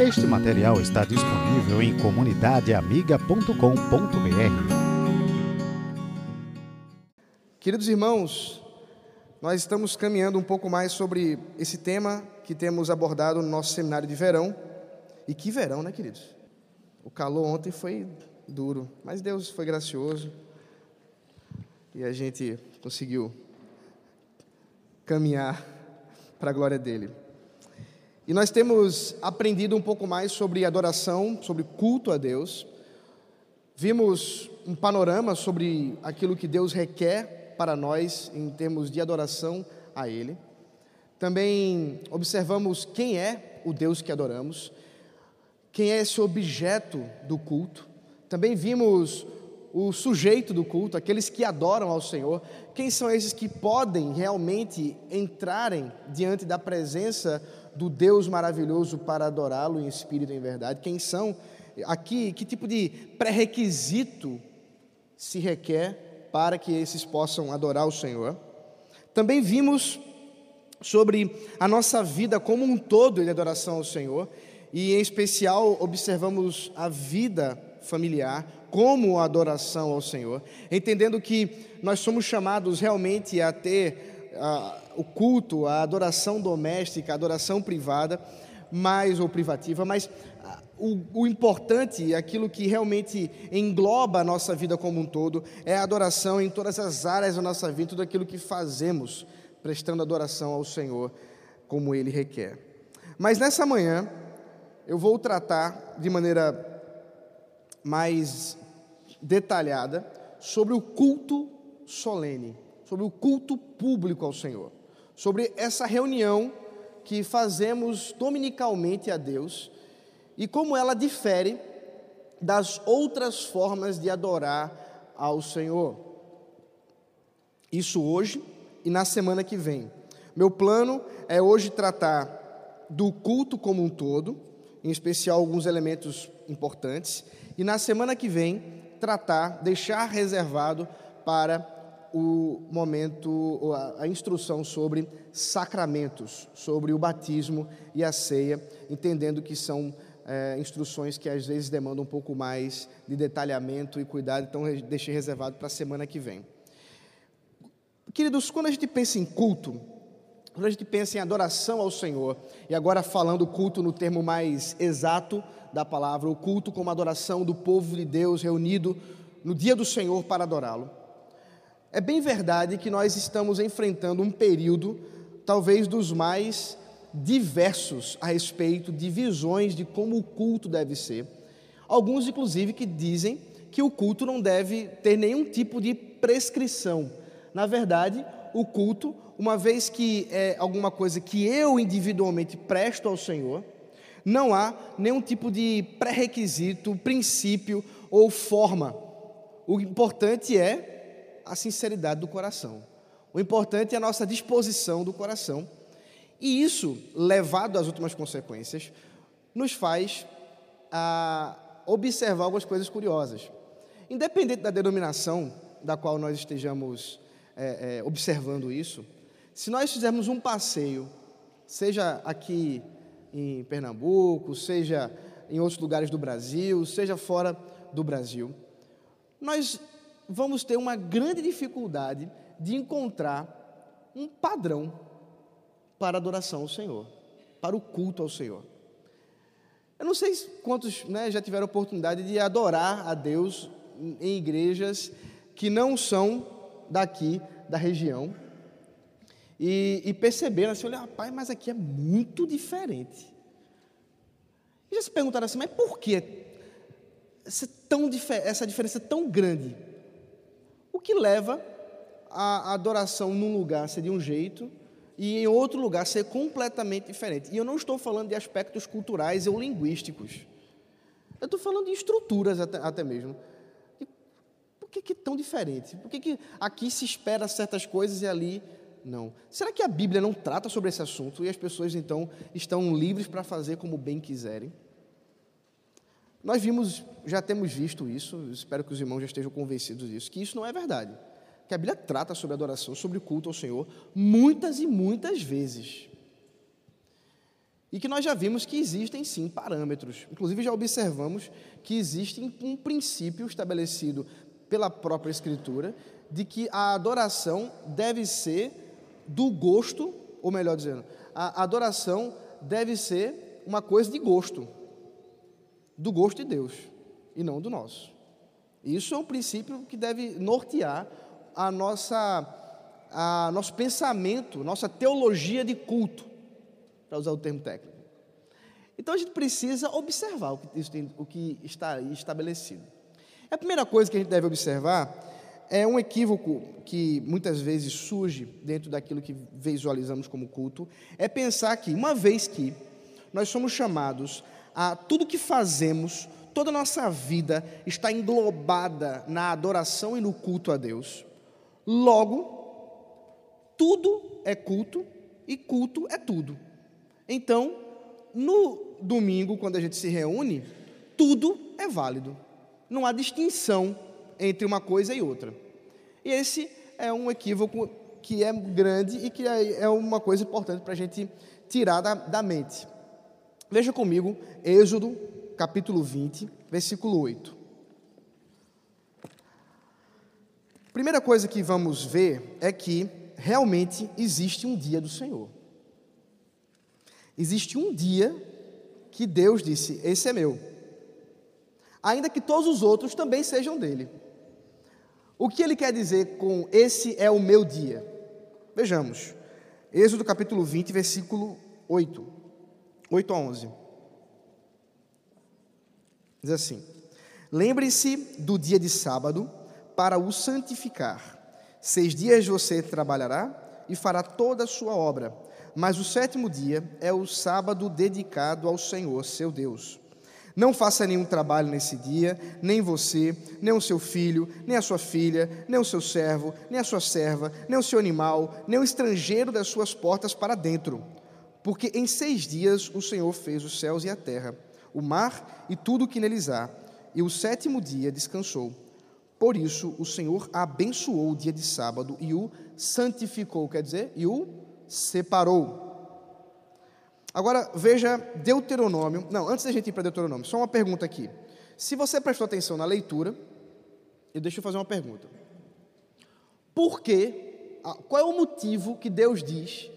Este material está disponível em comunidadeamiga.com.br. Queridos irmãos, nós estamos caminhando um pouco mais sobre esse tema que temos abordado no nosso seminário de verão. E que verão, né, queridos? O calor ontem foi duro, mas Deus foi gracioso e a gente conseguiu caminhar para a glória dele. E nós temos aprendido um pouco mais sobre adoração, sobre culto a Deus. Vimos um panorama sobre aquilo que Deus requer para nós em termos de adoração a Ele. Também observamos quem é o Deus que adoramos, quem é esse objeto do culto. Também vimos o sujeito do culto, aqueles que adoram ao Senhor, quem são esses que podem realmente entrarem diante da presença do Deus maravilhoso para adorá-lo em espírito e em verdade? Quem são aqui? Que tipo de pré-requisito se requer para que esses possam adorar o Senhor? Também vimos sobre a nossa vida como um todo de adoração ao Senhor, e em especial observamos a vida familiar como adoração ao Senhor, entendendo que nós somos chamados realmente a ter o culto, a adoração doméstica, a adoração privada, mais ou privativa, mas uh, o, o importante, aquilo que realmente engloba a nossa vida como um todo, é a adoração em todas as áreas da nossa vida, tudo aquilo que fazemos, prestando adoração ao Senhor como Ele requer. Mas nessa manhã, eu vou tratar de maneira mais detalhada sobre o culto solene, sobre o culto público ao Senhor, sobre essa reunião que fazemos dominicalmente a Deus e como ela difere das outras formas de adorar ao Senhor. Isso hoje e na semana que vem. Meu plano é hoje tratar do culto como um todo, em especial alguns elementos importantes, e na semana que vem tratar, deixar reservado para o momento, a instrução sobre sacramentos, sobre o batismo e a ceia, entendendo que são é, instruções que às vezes demandam um pouco mais de detalhamento e cuidado, então deixei reservado para a semana que vem. Queridos, quando a gente pensa em culto, quando a gente pensa em adoração ao Senhor, e agora falando culto no termo mais exato, da palavra, o culto como adoração do povo de Deus reunido no dia do Senhor para adorá-lo. É bem verdade que nós estamos enfrentando um período, talvez dos mais diversos a respeito de visões de como o culto deve ser. Alguns, inclusive, que dizem que o culto não deve ter nenhum tipo de prescrição. Na verdade, o culto, uma vez que é alguma coisa que eu individualmente presto ao Senhor, não há nenhum tipo de pré-requisito, princípio ou forma. O importante é a sinceridade do coração. O importante é a nossa disposição do coração. E isso, levado às últimas consequências, nos faz a observar algumas coisas curiosas. Independente da denominação da qual nós estejamos é, é, observando isso, se nós fizermos um passeio, seja aqui em Pernambuco, seja em outros lugares do Brasil, seja fora do Brasil, nós vamos ter uma grande dificuldade de encontrar um padrão para a adoração ao Senhor, para o culto ao Senhor. Eu não sei quantos né, já tiveram oportunidade de adorar a Deus em igrejas que não são daqui da região, e, e perceberam assim, olha, rapaz, mas aqui é muito diferente. E já se perguntaram assim, mas por que essa, diferença tão grande? O que leva a adoração num lugar ser de um jeito e em outro lugar ser completamente diferente? E eu não estou falando de aspectos culturais ou linguísticos. Eu estou falando de estruturas até, até mesmo. E por que, que é tão diferente? Por que, que aqui se espera certas coisas e ali não. Será que a Bíblia não trata sobre esse assunto e as pessoas então estão livres para fazer como bem quiserem? Nós vimos, já temos visto isso, espero que os irmãos já estejam convencidos disso, que isso não é verdade. Que a Bíblia trata sobre adoração, sobre culto ao Senhor, muitas e muitas vezes. E que nós já vimos que existem sim parâmetros. Inclusive já observamos que existe um princípio estabelecido pela própria Escritura de que a adoração deve ser do gosto, ou melhor dizendo, a adoração deve ser uma coisa de gosto, do gosto de Deus e não do nosso. Isso é um princípio que deve nortear a nossa, a nosso pensamento, nossa teologia de culto, para usar o termo técnico. Então a gente precisa observar o que, tem, o que está aí estabelecido. A primeira coisa que a gente deve observar é um equívoco que muitas vezes surge dentro daquilo que visualizamos como culto, é pensar que, uma vez que nós somos chamados a tudo que fazemos, toda a nossa vida está englobada na adoração e no culto a Deus, logo, tudo é culto e culto é tudo. Então, no domingo, quando a gente se reúne, tudo é válido. Não há distinção entre uma coisa e outra. E esse é um equívoco que é grande e que é, é uma coisa importante para a gente tirar da, da mente. Veja comigo Êxodo, capítulo 20, versículo 8. Primeira coisa que vamos ver é que realmente existe um dia do Senhor. Existe um dia que Deus disse: Esse é meu ainda que todos os outros também sejam dele. O que ele quer dizer com esse é o meu dia? Vejamos. Êxodo capítulo 20, versículo 8. 8 a 11. Diz assim: Lembre-se do dia de sábado para o santificar. Seis dias você trabalhará e fará toda a sua obra, mas o sétimo dia é o sábado dedicado ao Senhor, seu Deus. Não faça nenhum trabalho nesse dia, nem você, nem o seu filho, nem a sua filha, nem o seu servo, nem a sua serva, nem o seu animal, nem o estrangeiro das suas portas para dentro. Porque em seis dias o Senhor fez os céus e a terra, o mar e tudo o que neles há, e o sétimo dia descansou. Por isso o Senhor abençoou o dia de sábado e o santificou, quer dizer, e o separou Agora veja Deuteronômio. Não, antes da gente ir para Deuteronômio, só uma pergunta aqui. Se você prestou atenção na leitura, eu deixo eu fazer uma pergunta. Por que, qual é o motivo que Deus diz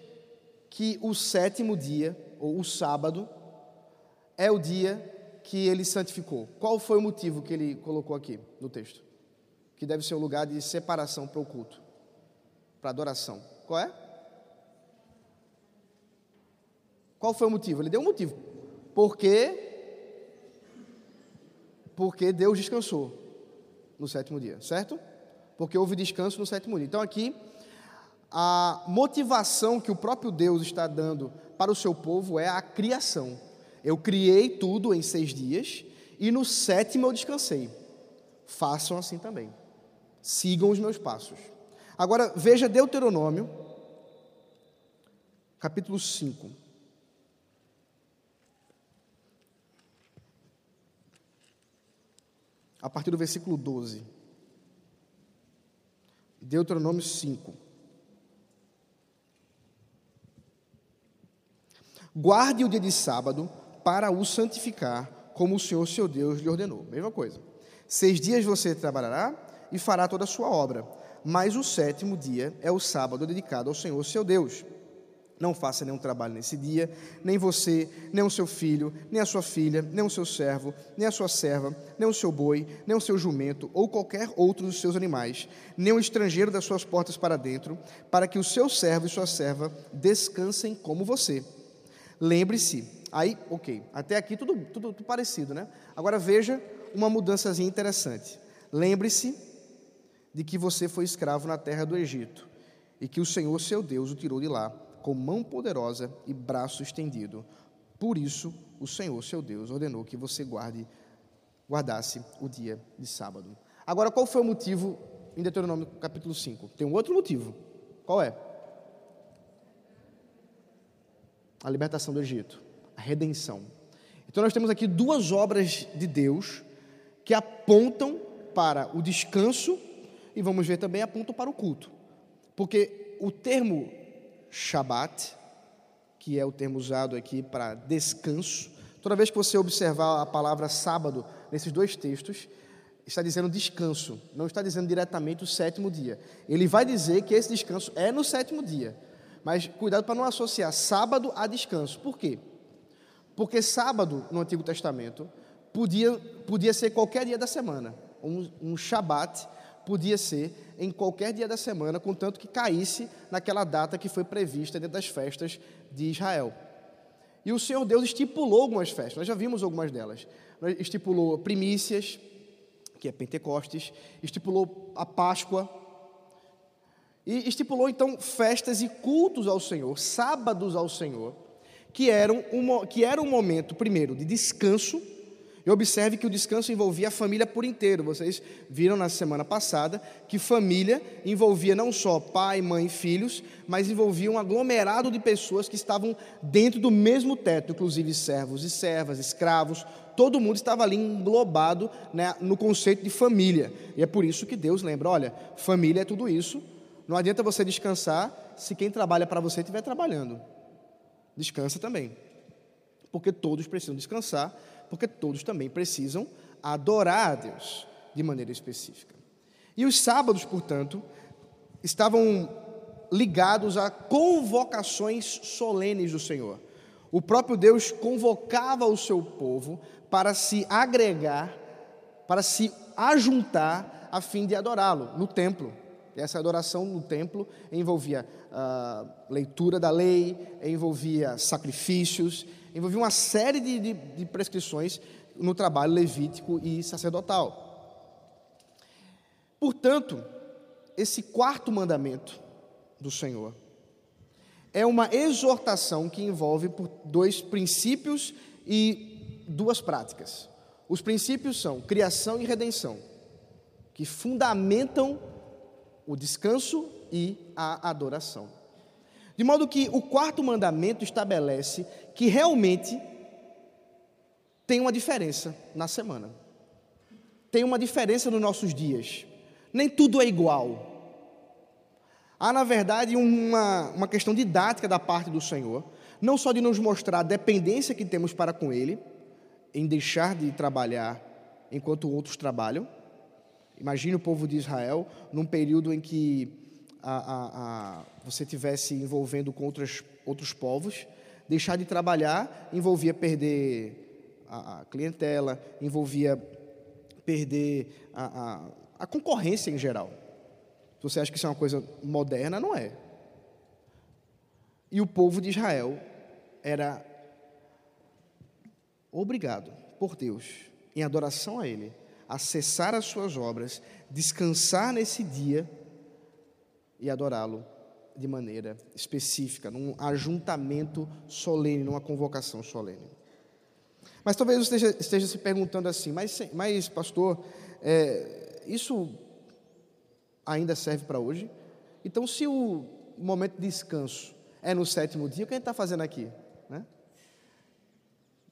que o sétimo dia, ou o sábado, é o dia que ele santificou? Qual foi o motivo que ele colocou aqui no texto? Que deve ser um lugar de separação para o culto, para adoração. Qual é? Qual foi o motivo? Ele deu um motivo. Porque porque Deus descansou no sétimo dia, certo? Porque houve descanso no sétimo dia. Então aqui a motivação que o próprio Deus está dando para o seu povo é a criação. Eu criei tudo em seis dias e no sétimo eu descansei. Façam assim também. Sigam os meus passos. Agora veja Deuteronômio, capítulo 5. a partir do versículo 12. Deuteronômio 5. Guarde o dia de sábado para o santificar, como o Senhor seu Deus lhe ordenou. Mesma coisa. Seis dias você trabalhará e fará toda a sua obra, mas o sétimo dia é o sábado dedicado ao Senhor seu Deus. Não faça nenhum trabalho nesse dia, nem você, nem o seu filho, nem a sua filha, nem o seu servo, nem a sua serva, nem o seu boi, nem o seu jumento, ou qualquer outro dos seus animais, nem o estrangeiro das suas portas para dentro, para que o seu servo e sua serva descansem como você. Lembre-se, aí, ok, até aqui tudo, tudo, tudo parecido, né? Agora veja uma mudançazinha interessante. Lembre-se de que você foi escravo na terra do Egito e que o Senhor, seu Deus, o tirou de lá com mão poderosa e braço estendido. Por isso, o Senhor, seu Deus, ordenou que você guarde, guardasse o dia de sábado. Agora, qual foi o motivo em Deuteronômio capítulo 5? Tem um outro motivo. Qual é? A libertação do Egito, a redenção. Então, nós temos aqui duas obras de Deus que apontam para o descanso e vamos ver também apontam para o culto. Porque o termo Shabat, que é o termo usado aqui para descanso. Toda vez que você observar a palavra sábado nesses dois textos, está dizendo descanso, não está dizendo diretamente o sétimo dia. Ele vai dizer que esse descanso é no sétimo dia, mas cuidado para não associar sábado a descanso. Por quê? Porque sábado, no Antigo Testamento, podia, podia ser qualquer dia da semana. Um, um Shabat podia ser em qualquer dia da semana, contanto que caísse naquela data que foi prevista dentro das festas de Israel. E o Senhor Deus estipulou algumas festas, nós já vimos algumas delas. Estipulou primícias, que é Pentecostes, estipulou a Páscoa, e estipulou então festas e cultos ao Senhor, sábados ao Senhor, que eram um, que era um momento, primeiro, de descanso, e observe que o descanso envolvia a família por inteiro. Vocês viram na semana passada que família envolvia não só pai, mãe, filhos, mas envolvia um aglomerado de pessoas que estavam dentro do mesmo teto, inclusive servos e servas, escravos, todo mundo estava ali englobado né, no conceito de família. E é por isso que Deus lembra: olha, família é tudo isso. Não adianta você descansar se quem trabalha para você estiver trabalhando. Descansa também. Porque todos precisam descansar porque todos também precisam adorar a Deus de maneira específica. E os sábados, portanto, estavam ligados a convocações solenes do Senhor. O próprio Deus convocava o seu povo para se agregar, para se ajuntar a fim de adorá-lo no templo. E essa adoração no templo envolvia a leitura da lei, envolvia sacrifícios, envolvia uma série de, de, de prescrições no trabalho levítico e sacerdotal. Portanto, esse quarto mandamento do Senhor é uma exortação que envolve por dois princípios e duas práticas. Os princípios são criação e redenção, que fundamentam o descanso e a adoração. De modo que o quarto mandamento estabelece que realmente tem uma diferença na semana. Tem uma diferença nos nossos dias. Nem tudo é igual. Há, na verdade, uma, uma questão didática da parte do Senhor, não só de nos mostrar a dependência que temos para com Ele, em deixar de trabalhar enquanto outros trabalham. Imagine o povo de Israel num período em que a, a, a, você tivesse envolvendo com outros, outros povos, deixar de trabalhar envolvia perder a, clientela, envolvia perder a, a, concorrência em geral. Você acha que isso é uma coisa moderna, não é. E o povo de Israel era obrigado por Deus, em adoração a Ele, a cessar as suas obras, descansar nesse dia e adorá-lo de maneira específica, num ajuntamento solene, numa convocação solene. Mas talvez você esteja, esteja se perguntando assim, mas, mas pastor, é, isso ainda serve para hoje? Então, se o momento de descanso é no sétimo dia, o que a gente está fazendo aqui? Né?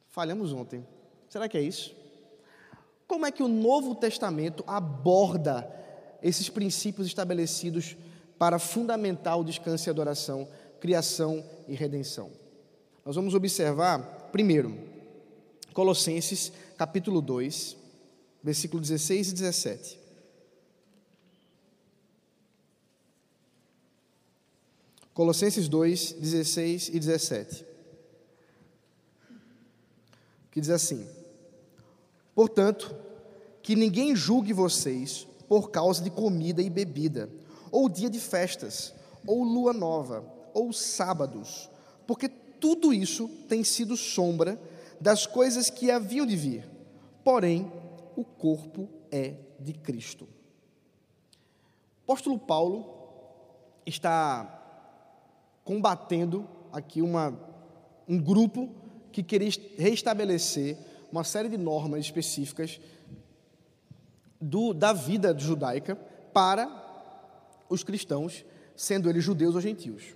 Falhamos ontem. Será que é isso? Como é que o Novo Testamento aborda esses princípios estabelecidos para fundamentar o descanso e adoração, criação e redenção. Nós vamos observar, primeiro, Colossenses capítulo 2, versículo 16 e 17. Colossenses 2, 16 e 17. Que diz assim: Portanto, que ninguém julgue vocês por causa de comida e bebida ou dia de festas, ou lua nova, ou sábados, porque tudo isso tem sido sombra das coisas que haviam de vir. Porém, o corpo é de Cristo. O apóstolo Paulo está combatendo aqui uma, um grupo que queria restabelecer uma série de normas específicas do, da vida judaica para os cristãos, sendo eles judeus ou gentios.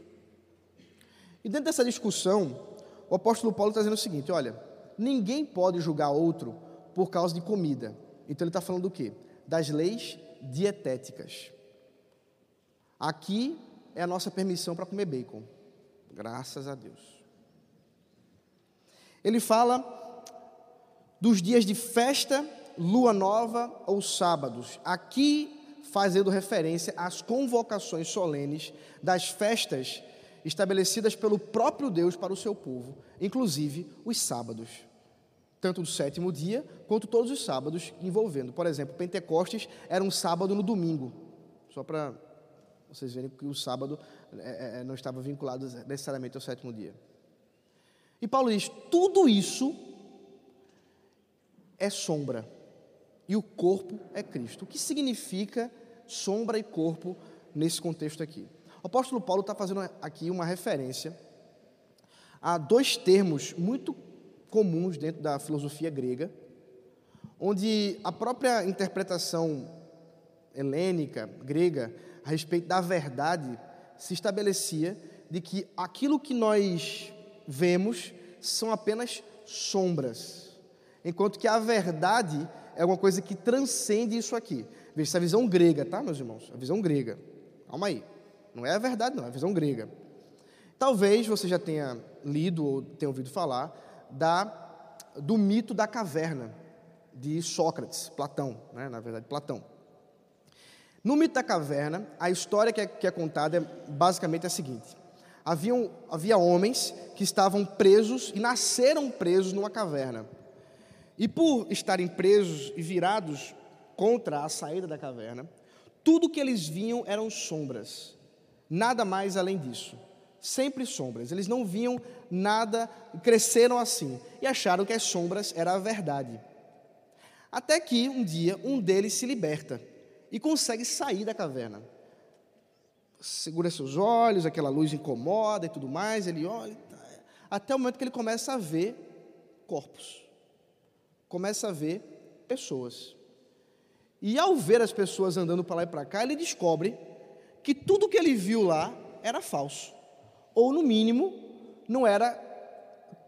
E dentro dessa discussão, o apóstolo Paulo está dizendo o seguinte: olha, ninguém pode julgar outro por causa de comida. Então ele está falando do quê? Das leis dietéticas. Aqui é a nossa permissão para comer bacon. Graças a Deus. Ele fala dos dias de festa, lua nova ou sábados. Aqui fazendo referência às convocações solenes das festas estabelecidas pelo próprio Deus para o seu povo, inclusive os sábados. Tanto do sétimo dia, quanto todos os sábados envolvendo. Por exemplo, Pentecostes era um sábado no domingo. Só para vocês verem que o sábado é, é, não estava vinculado necessariamente ao sétimo dia. E Paulo diz: tudo isso é sombra e o corpo é Cristo. O que significa sombra e corpo nesse contexto aqui? O apóstolo Paulo está fazendo aqui uma referência a dois termos muito comuns dentro da filosofia grega, onde a própria interpretação helênica, grega, a respeito da verdade, se estabelecia de que aquilo que nós vemos são apenas sombras, enquanto que a verdade é uma coisa que transcende isso aqui. Veja essa visão grega, tá, meus irmãos? A visão grega. Calma aí. Não é a verdade, não, é a visão grega. Talvez você já tenha lido ou tenha ouvido falar da, do mito da caverna de Sócrates, Platão, né, na verdade, Platão. No mito da caverna, a história que é, que é contada é basicamente a seguinte: Haviam, havia homens que estavam presos e nasceram presos numa caverna. E por estarem presos e virados contra a saída da caverna, tudo que eles viam eram sombras. Nada mais além disso. Sempre sombras. Eles não viam nada, cresceram assim e acharam que as sombras era a verdade. Até que um dia um deles se liberta e consegue sair da caverna. Segura seus olhos, aquela luz incomoda e tudo mais, ele olha, até o momento que ele começa a ver corpos. Começa a ver pessoas. E ao ver as pessoas andando para lá e para cá, ele descobre que tudo que ele viu lá era falso. Ou, no mínimo, não era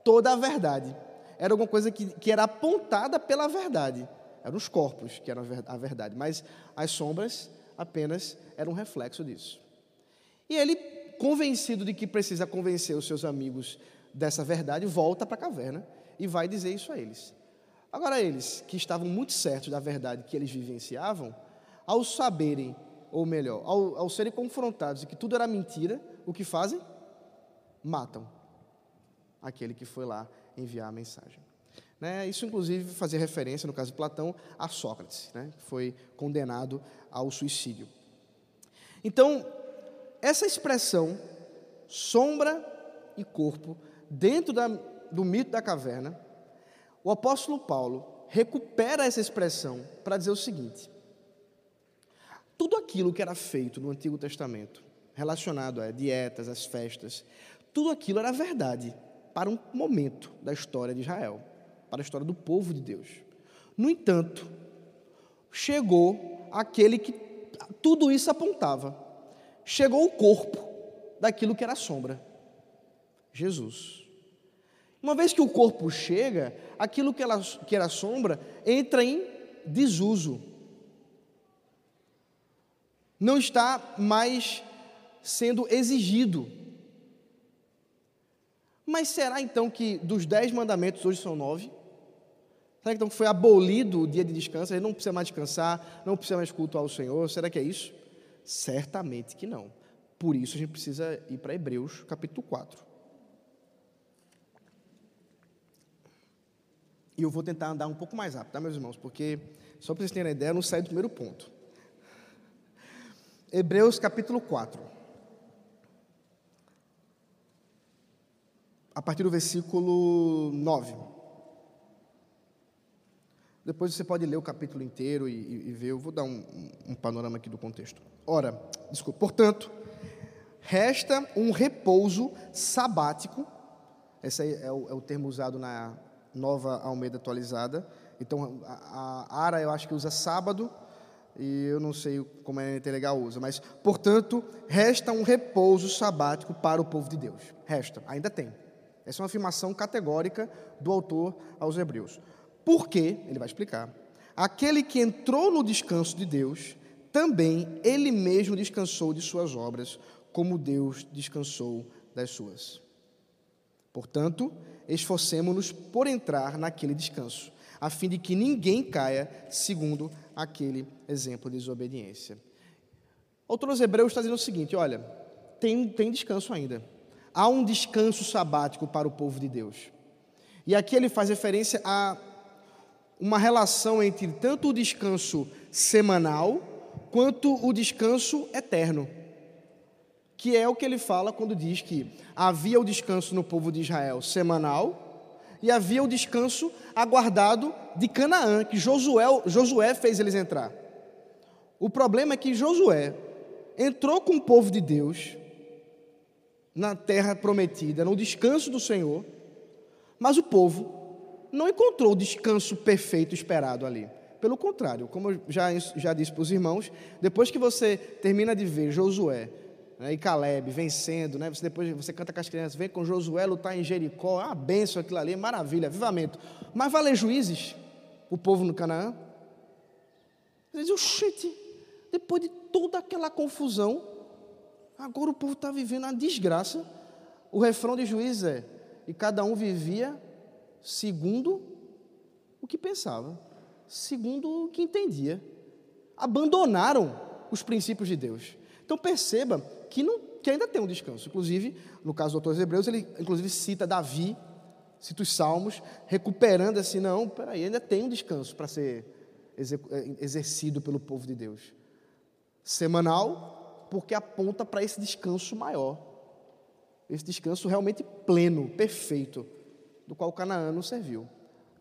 toda a verdade. Era alguma coisa que, que era apontada pela verdade. Eram os corpos que eram a verdade, mas as sombras apenas eram um reflexo disso. E ele, convencido de que precisa convencer os seus amigos dessa verdade, volta para a caverna e vai dizer isso a eles. Agora, eles, que estavam muito certos da verdade que eles vivenciavam, ao saberem ou melhor, ao, ao serem confrontados de que tudo era mentira, o que fazem? Matam aquele que foi lá enviar a mensagem. Né? Isso, inclusive, fazia referência, no caso de Platão, a Sócrates, né? que foi condenado ao suicídio. Então, essa expressão, sombra e corpo, dentro da, do mito da caverna, o apóstolo Paulo recupera essa expressão para dizer o seguinte: tudo aquilo que era feito no Antigo Testamento, relacionado a dietas, às festas, tudo aquilo era verdade para um momento da história de Israel, para a história do povo de Deus. No entanto, chegou aquele que tudo isso apontava. Chegou o corpo daquilo que era sombra. Jesus. Uma vez que o corpo chega, aquilo que, ela, que era sombra entra em desuso não está mais sendo exigido. Mas será então que dos dez mandamentos hoje são nove? Será que então foi abolido o dia de descanso? Ele não precisa mais descansar, não precisa mais cultuar o Senhor? Será que é isso? Certamente que não. Por isso a gente precisa ir para Hebreus capítulo 4. E eu vou tentar andar um pouco mais rápido, tá, meus irmãos? Porque, só para vocês terem ideia, eu não saio do primeiro ponto. Hebreus capítulo 4. A partir do versículo 9. Depois você pode ler o capítulo inteiro e, e ver, eu vou dar um, um, panorama aqui do contexto. Ora, desculpa, portanto, resta um repouso sabático, esse é o, é o termo usado na nova Almeida atualizada. Então, a, Ara eu acho que usa sábado, e eu não sei como a NT Legal usa, mas, portanto, resta um repouso sabático para o povo de Deus. Resta, ainda tem. Essa é uma afirmação categórica do autor aos Hebreus. Porque, ele vai explicar, aquele que entrou no descanso de Deus, também ele mesmo descansou de suas obras, como Deus descansou das suas. Portanto, esforcemo-nos por entrar naquele descanso, a fim de que ninguém caia segundo aquele exemplo de desobediência. Autor dos Hebreus está dizendo o seguinte: olha, tem, tem descanso ainda. Há um descanso sabático para o povo de Deus. E aqui ele faz referência a uma relação entre tanto o descanso semanal quanto o descanso eterno. Que é o que ele fala quando diz que havia o descanso no povo de Israel semanal e havia o descanso aguardado de Canaã, que Josué, Josué fez eles entrar. O problema é que Josué entrou com o povo de Deus na terra prometida, no descanso do Senhor, mas o povo não encontrou o descanso perfeito esperado ali. Pelo contrário, como eu já, já disse para os irmãos, depois que você termina de ver Josué né, e Caleb vencendo, né, você depois você canta com as crianças, vem com Josué lutar em Jericó, é uma benção aquilo ali, maravilha, avivamento. Mas vai ler juízes, o povo no Canaã? Você diz, oxente, depois de toda aquela confusão, agora o povo está vivendo uma desgraça. O refrão de juízes é, e cada um vivia segundo o que pensava, segundo o que entendia. Abandonaram os princípios de Deus. Então perceba que, não, que ainda tem um descanso. Inclusive, no caso do autor dos Hebreus, ele inclusive cita Davi, cita os Salmos, recuperando assim, não, peraí, ainda tem um descanso para ser eh, exercido pelo povo de Deus. Semanal, porque aponta para esse descanso maior. Esse descanso realmente pleno, perfeito do qual Canaã não serviu.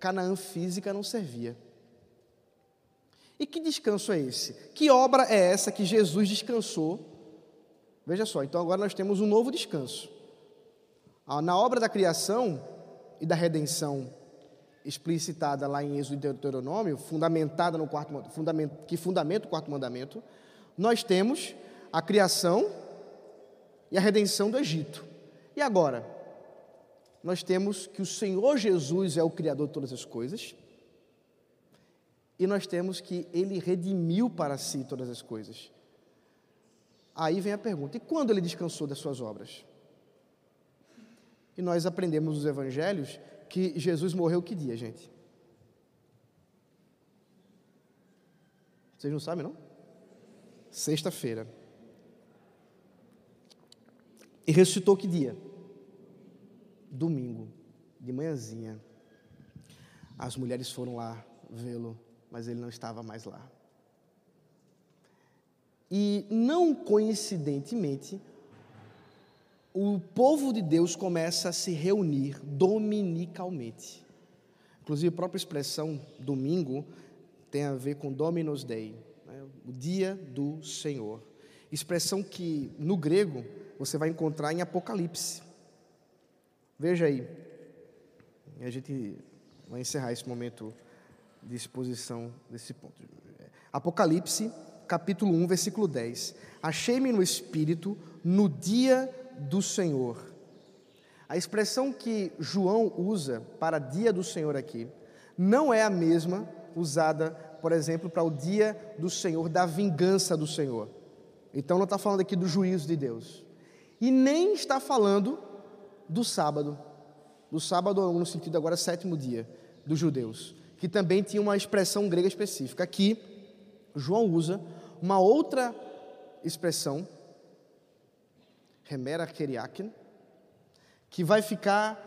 Canaã física não servia. E que descanso é esse? Que obra é essa que Jesus descansou? Veja só, então agora nós temos um novo descanso. Ah, na obra da criação e da redenção explicitada lá em Êxodo e Deuteronômio, fundamentada no quarto, que fundamenta o quarto mandamento, nós temos a criação e a redenção do Egito. E agora? nós temos que o Senhor Jesus é o Criador de todas as coisas, e nós temos que Ele redimiu para si todas as coisas. Aí vem a pergunta: e quando Ele descansou das suas obras? E nós aprendemos nos Evangelhos que Jesus morreu que dia, gente? Vocês não sabem, não? Sexta-feira. E ressuscitou que dia? domingo, de manhãzinha, as mulheres foram lá vê-lo, mas ele não estava mais lá. E não coincidentemente, o povo de Deus começa a se reunir dominicalmente. Inclusive, a própria expressão domingo tem a ver com Dominus Dei, né? o dia do Senhor. Expressão que no grego você vai encontrar em Apocalipse. Veja aí, a gente vai encerrar esse momento de exposição desse ponto. Apocalipse, capítulo 1, versículo 10. Achei-me no Espírito no dia do Senhor. A expressão que João usa para dia do Senhor aqui não é a mesma usada, por exemplo, para o dia do Senhor, da vingança do Senhor. Então não está falando aqui do juízo de Deus. E nem está falando do sábado. Do sábado, no sentido agora, sétimo dia dos judeus, que também tinha uma expressão grega específica. Aqui, João usa uma outra expressão, remera keriakin, que vai ficar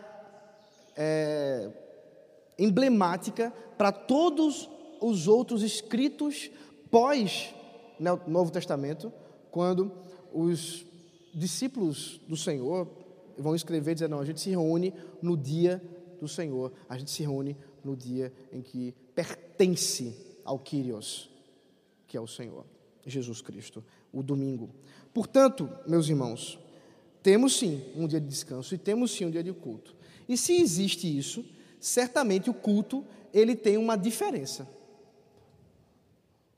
é, emblemática para todos os outros escritos pós Novo Testamento, quando os discípulos do Senhor, vão escrever dizendo: não, a gente se reúne no dia do Senhor, a gente se reúne no dia em que pertence ao Kyrios, que é o Senhor, Jesus Cristo, o domingo. Portanto, meus irmãos, temos sim um dia de descanso e temos sim um dia de culto. E se existe isso, certamente o culto ele tem uma diferença.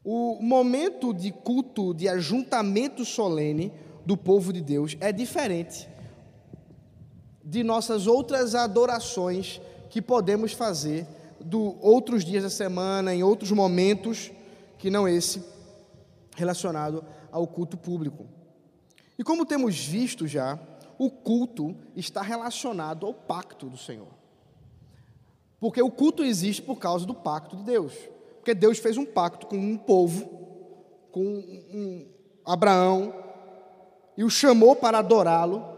O momento de culto, de ajuntamento solene do povo de Deus é diferente de nossas outras adorações que podemos fazer do outros dias da semana, em outros momentos que não esse relacionado ao culto público. E como temos visto já, o culto está relacionado ao pacto do Senhor. Porque o culto existe por causa do pacto de Deus. Porque Deus fez um pacto com um povo, com um Abraão, e o chamou para adorá-lo.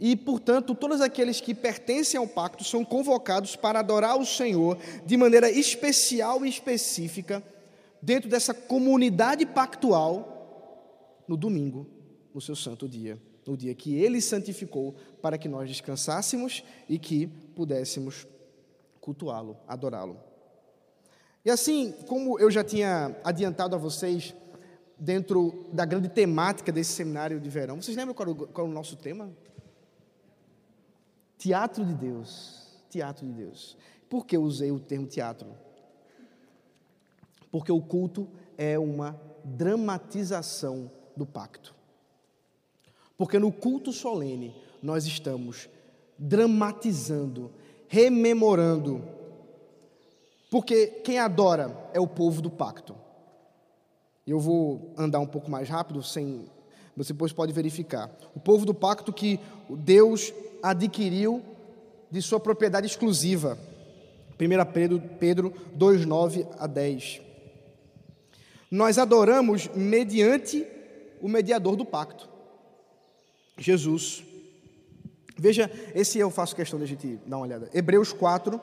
E, portanto, todos aqueles que pertencem ao pacto são convocados para adorar o Senhor de maneira especial e específica, dentro dessa comunidade pactual, no domingo, no seu santo dia, no dia que ele santificou para que nós descansássemos e que pudéssemos cultuá-lo, adorá-lo. E assim, como eu já tinha adiantado a vocês, dentro da grande temática desse seminário de verão, vocês lembram qual, qual é o nosso tema? Teatro de Deus. Teatro de Deus. Por que usei o termo teatro? Porque o culto é uma dramatização do pacto. Porque no culto solene nós estamos dramatizando, rememorando. Porque quem adora é o povo do pacto. Eu vou andar um pouco mais rápido, sem você depois pode verificar. O povo do pacto que Deus adquiriu de sua propriedade exclusiva. 1 Pedro, Pedro 2, 9 a 10. Nós adoramos mediante o mediador do pacto, Jesus. Veja, esse eu faço questão de a gente dar uma olhada. Hebreus 4,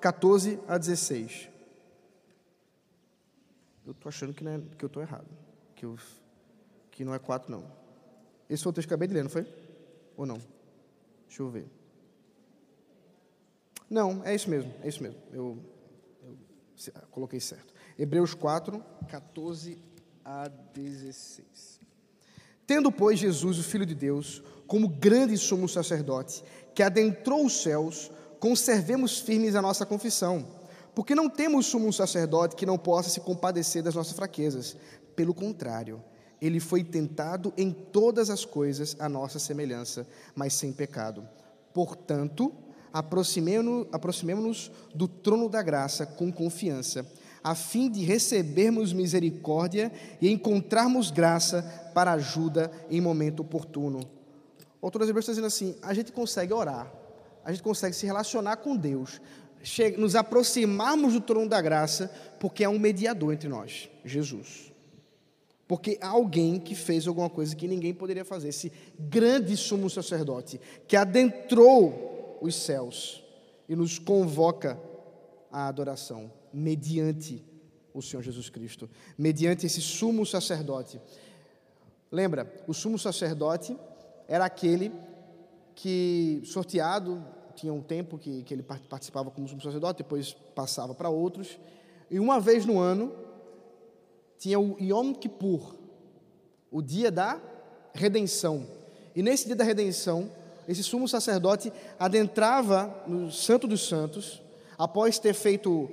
14 a 16. Eu estou achando que, é, que eu estou errado. Que, eu, que não é 4, não. Esse foi o texto que eu acabei de ler, não foi? Ou não? Deixa eu ver. Não, é isso mesmo, é isso mesmo. Eu, eu coloquei certo. Hebreus 4, 14 a 16. Tendo, pois, Jesus, o Filho de Deus, como grande sumo sacerdote, que adentrou os céus, conservemos firmes a nossa confissão, porque não temos sumo sacerdote que não possa se compadecer das nossas fraquezas. Pelo contrário, ele foi tentado em todas as coisas à nossa semelhança, mas sem pecado. Portanto, aproximemo-nos do trono da graça com confiança a fim de recebermos misericórdia e encontrarmos graça para ajuda em momento oportuno. O autor das Hebreus está dizendo assim: a gente consegue orar, a gente consegue se relacionar com Deus, nos aproximarmos do trono da graça, porque há um mediador entre nós, Jesus. Porque alguém que fez alguma coisa que ninguém poderia fazer, esse grande sumo sacerdote, que adentrou os céus e nos convoca à adoração mediante o Senhor Jesus Cristo, mediante esse sumo sacerdote. Lembra, o sumo sacerdote era aquele que, sorteado, tinha um tempo que, que ele participava como sumo sacerdote, depois passava para outros, e uma vez no ano tinha o Yom Kippur, o dia da redenção. E nesse dia da redenção, esse sumo sacerdote adentrava no Santo dos Santos, após ter feito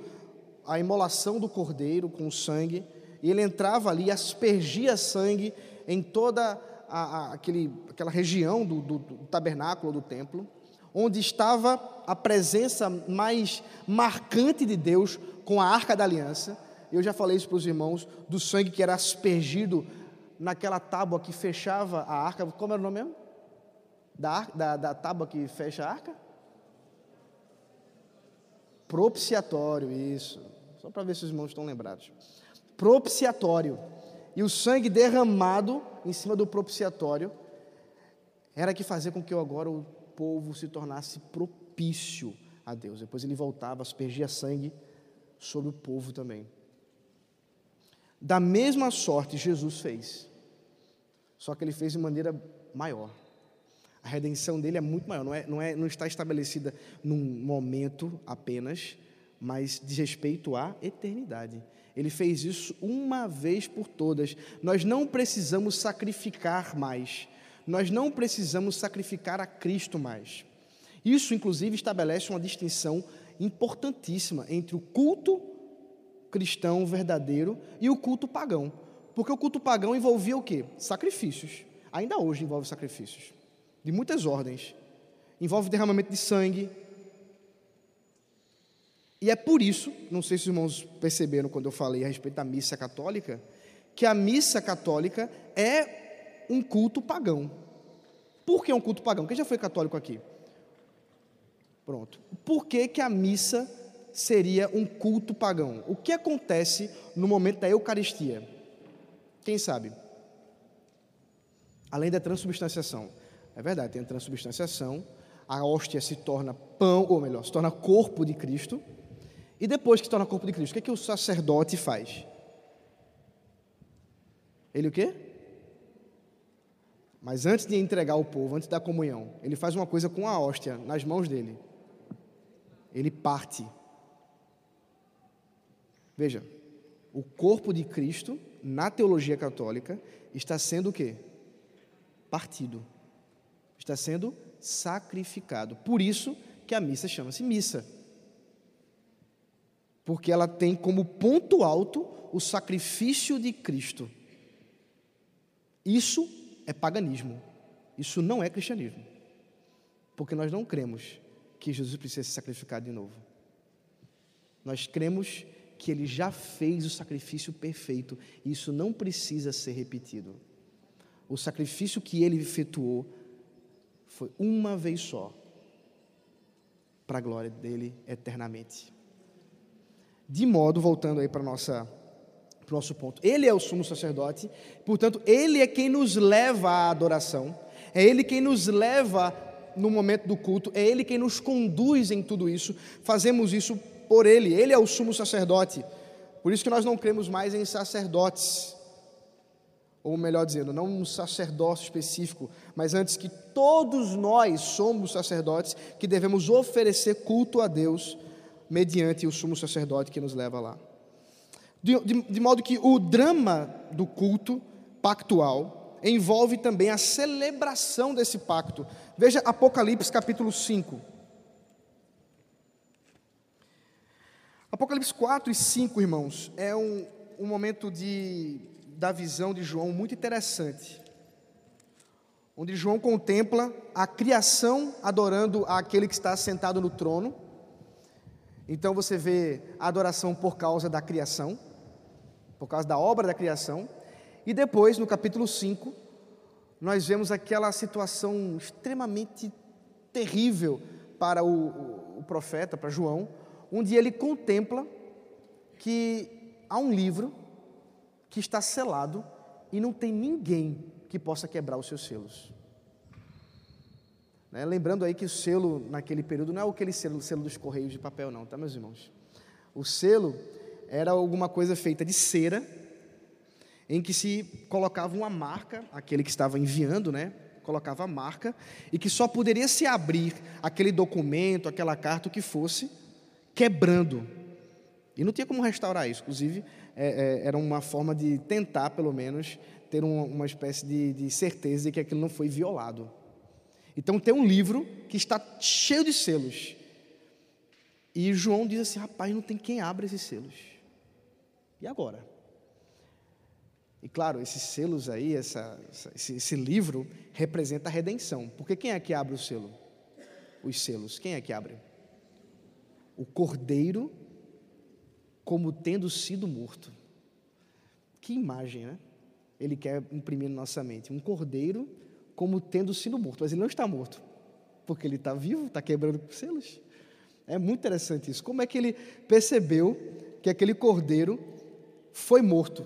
a imolação do cordeiro com o sangue, e ele entrava ali, aspergia sangue em toda a, a, aquele, aquela região do, do, do tabernáculo, do templo, onde estava a presença mais marcante de Deus com a arca da aliança. Eu já falei isso para os irmãos, do sangue que era aspergido naquela tábua que fechava a arca. Como era o nome mesmo? Da, da, da tábua que fecha a arca? Propiciatório, isso. Só para ver se os irmãos estão lembrados. Propiciatório. E o sangue derramado em cima do propiciatório era que fazia com que agora o povo se tornasse propício a Deus. Depois ele voltava, aspergia sangue sobre o povo também. Da mesma sorte Jesus fez. Só que ele fez de maneira maior. A redenção dele é muito maior, não, é, não, é, não está estabelecida num momento apenas, mas diz respeito à eternidade. Ele fez isso uma vez por todas. Nós não precisamos sacrificar mais. Nós não precisamos sacrificar a Cristo mais. Isso, inclusive, estabelece uma distinção importantíssima entre o culto cristão verdadeiro e o culto pagão. Porque o culto pagão envolvia o quê? Sacrifícios. Ainda hoje envolve sacrifícios. De muitas ordens. Envolve derramamento de sangue, e é por isso, não sei se os irmãos perceberam quando eu falei a respeito da missa católica, que a missa católica é um culto pagão. Por que um culto pagão? Quem já foi católico aqui? Pronto. Por que, que a missa seria um culto pagão? O que acontece no momento da Eucaristia? Quem sabe? Além da transubstanciação. É verdade, tem a transubstanciação, a hóstia se torna pão, ou melhor, se torna corpo de Cristo. E depois que se torna corpo de Cristo, o que, é que o sacerdote faz? Ele o quê? Mas antes de entregar ao povo, antes da comunhão, ele faz uma coisa com a hóstia nas mãos dele. Ele parte. Veja, o corpo de Cristo, na teologia católica, está sendo o quê? Partido. Está sendo sacrificado. Por isso que a missa chama-se missa. Porque ela tem como ponto alto o sacrifício de Cristo. Isso é paganismo. Isso não é cristianismo. Porque nós não cremos que Jesus precisa ser sacrificado de novo. Nós cremos que ele já fez o sacrifício perfeito e isso não precisa ser repetido. O sacrifício que ele efetuou foi uma vez só, para a glória dele eternamente. De modo, voltando aí para o nosso ponto. Ele é o sumo sacerdote, portanto, ele é quem nos leva à adoração, é ele quem nos leva no momento do culto, é ele quem nos conduz em tudo isso. Fazemos isso por ele, ele é o sumo sacerdote. Por isso que nós não cremos mais em sacerdotes ou melhor dizendo, não um sacerdócio específico, mas antes que todos nós somos sacerdotes que devemos oferecer culto a Deus mediante o sumo sacerdote que nos leva lá. De, de, de modo que o drama do culto pactual envolve também a celebração desse pacto. Veja Apocalipse capítulo 5. Apocalipse 4 e 5, irmãos, é um, um momento de da visão de João muito interessante, onde João contempla a criação adorando aquele que está sentado no trono. Então você vê a adoração por causa da criação, por causa da obra da criação. E depois, no capítulo 5, nós vemos aquela situação extremamente terrível para o, o, o profeta, para João, onde ele contempla que há um livro que está selado e não tem ninguém que possa quebrar os seus selos. Né? Lembrando aí que o selo naquele período não é aquele selo, selo dos correios de papel, não, tá, meus irmãos? O selo era alguma coisa feita de cera, em que se colocava uma marca, aquele que estava enviando, né? Colocava a marca, e que só poderia se abrir aquele documento, aquela carta, o que fosse, quebrando. E não tinha como restaurar isso. Inclusive, é, é, era uma forma de tentar, pelo menos, ter uma, uma espécie de, de certeza de que aquilo não foi violado. Então tem um livro que está cheio de selos. E João diz assim: rapaz, não tem quem abra esses selos. E agora? E claro, esses selos aí, essa, esse, esse, livro, representa a redenção. Porque quem é que abre o selo? Os selos. Quem é que abre? O cordeiro como tendo sido morto. Que imagem, né? Ele quer imprimir na nossa mente. Um cordeiro como tendo sido morto, mas ele não está morto, porque ele está vivo, está quebrando selos. É muito interessante isso. Como é que ele percebeu que aquele cordeiro foi morto?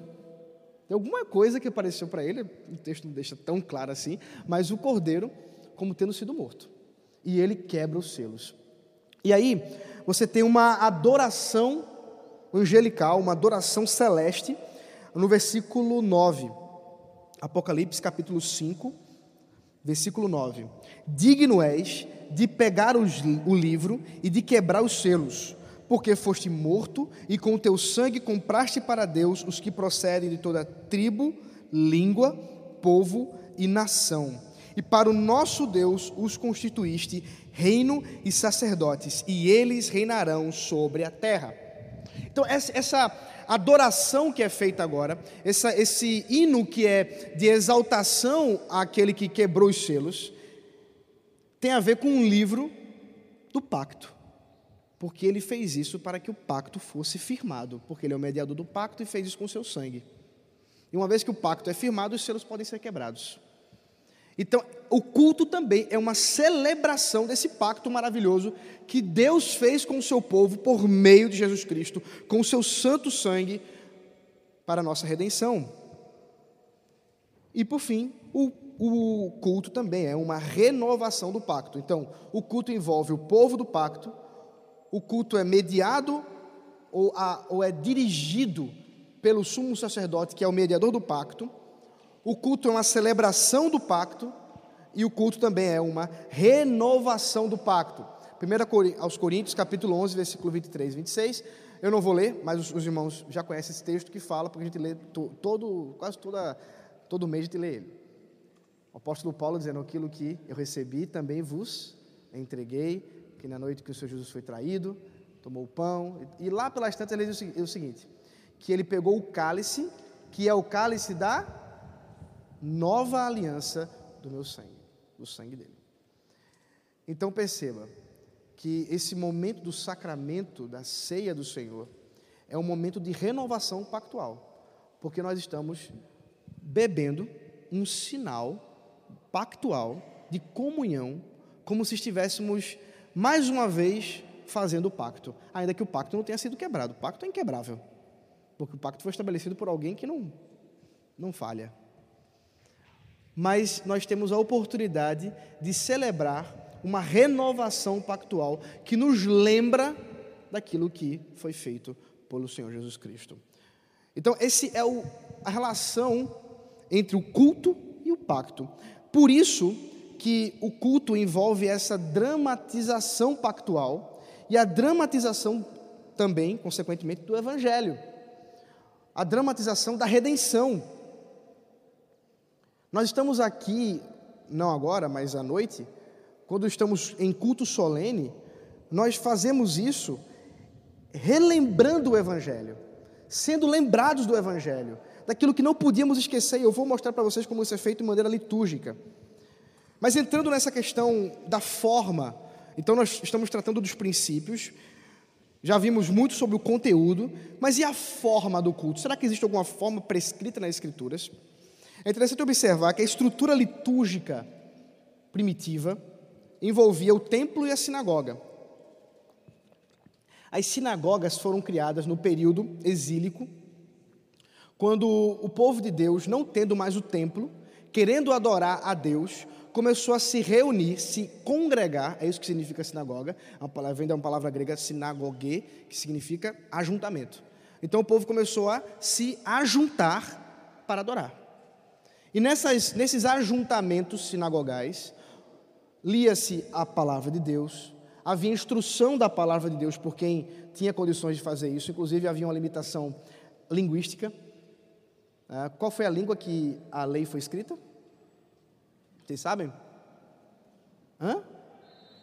Tem alguma coisa que apareceu para ele, o texto não deixa tão claro assim, mas o cordeiro como tendo sido morto. E ele quebra os selos. E aí, você tem uma adoração angelical, uma adoração celeste, no versículo 9. Apocalipse capítulo 5, versículo 9. Digno és de pegar os, o livro e de quebrar os selos, porque foste morto e com o teu sangue compraste para Deus os que procedem de toda tribo, língua, povo e nação. E para o nosso Deus os constituíste reino e sacerdotes, e eles reinarão sobre a terra. Então, essa adoração que é feita agora, essa, esse hino que é de exaltação àquele que quebrou os selos, tem a ver com um livro do pacto. Porque ele fez isso para que o pacto fosse firmado, porque ele é o mediador do pacto e fez isso com seu sangue. E uma vez que o pacto é firmado, os selos podem ser quebrados. Então, o culto também é uma celebração desse pacto maravilhoso que Deus fez com o seu povo por meio de Jesus Cristo, com o seu santo sangue para a nossa redenção. E por fim, o, o culto também é uma renovação do pacto. Então, o culto envolve o povo do pacto, o culto é mediado ou, a, ou é dirigido pelo sumo sacerdote, que é o mediador do pacto. O culto é uma celebração do pacto e o culto também é uma renovação do pacto. 1 aos Coríntios, capítulo 11, versículo 23 e 26. Eu não vou ler, mas os, os, irmãos já conhecem esse texto que fala, porque a gente lê to, todo, quase toda, todo mês a gente lê ele. O apóstolo Paulo dizendo aquilo que eu recebi, também vos entreguei, que na noite que o Senhor Jesus foi traído, tomou o pão, e lá pelas tantas ele diz o seguinte, que ele pegou o cálice, que é o cálice da nova aliança do meu sangue, do sangue dele. Então perceba que esse momento do sacramento, da ceia do Senhor, é um momento de renovação pactual, porque nós estamos bebendo um sinal pactual de comunhão, como se estivéssemos mais uma vez fazendo o pacto, ainda que o pacto não tenha sido quebrado. O pacto é inquebrável, porque o pacto foi estabelecido por alguém que não, não falha. Mas nós temos a oportunidade de celebrar uma renovação pactual que nos lembra daquilo que foi feito pelo Senhor Jesus Cristo. Então, esse é o, a relação entre o culto e o pacto. Por isso que o culto envolve essa dramatização pactual e a dramatização também, consequentemente, do evangelho. A dramatização da redenção. Nós estamos aqui, não agora, mas à noite, quando estamos em culto solene, nós fazemos isso relembrando o evangelho, sendo lembrados do evangelho, daquilo que não podíamos esquecer, e eu vou mostrar para vocês como isso é feito de maneira litúrgica. Mas entrando nessa questão da forma, então nós estamos tratando dos princípios, já vimos muito sobre o conteúdo, mas e a forma do culto? Será que existe alguma forma prescrita nas Escrituras? É interessante observar que a estrutura litúrgica primitiva envolvia o templo e a sinagoga. As sinagogas foram criadas no período exílico quando o povo de Deus, não tendo mais o templo, querendo adorar a Deus, começou a se reunir, se congregar, é isso que significa sinagoga, palavra, vem da palavra grega sinagogue, que significa ajuntamento. Então o povo começou a se ajuntar para adorar. E nessas, nesses ajuntamentos sinagogais, lia-se a palavra de Deus, havia instrução da palavra de Deus por quem tinha condições de fazer isso, inclusive havia uma limitação linguística, ah, qual foi a língua que a lei foi escrita? Vocês sabem? Hã?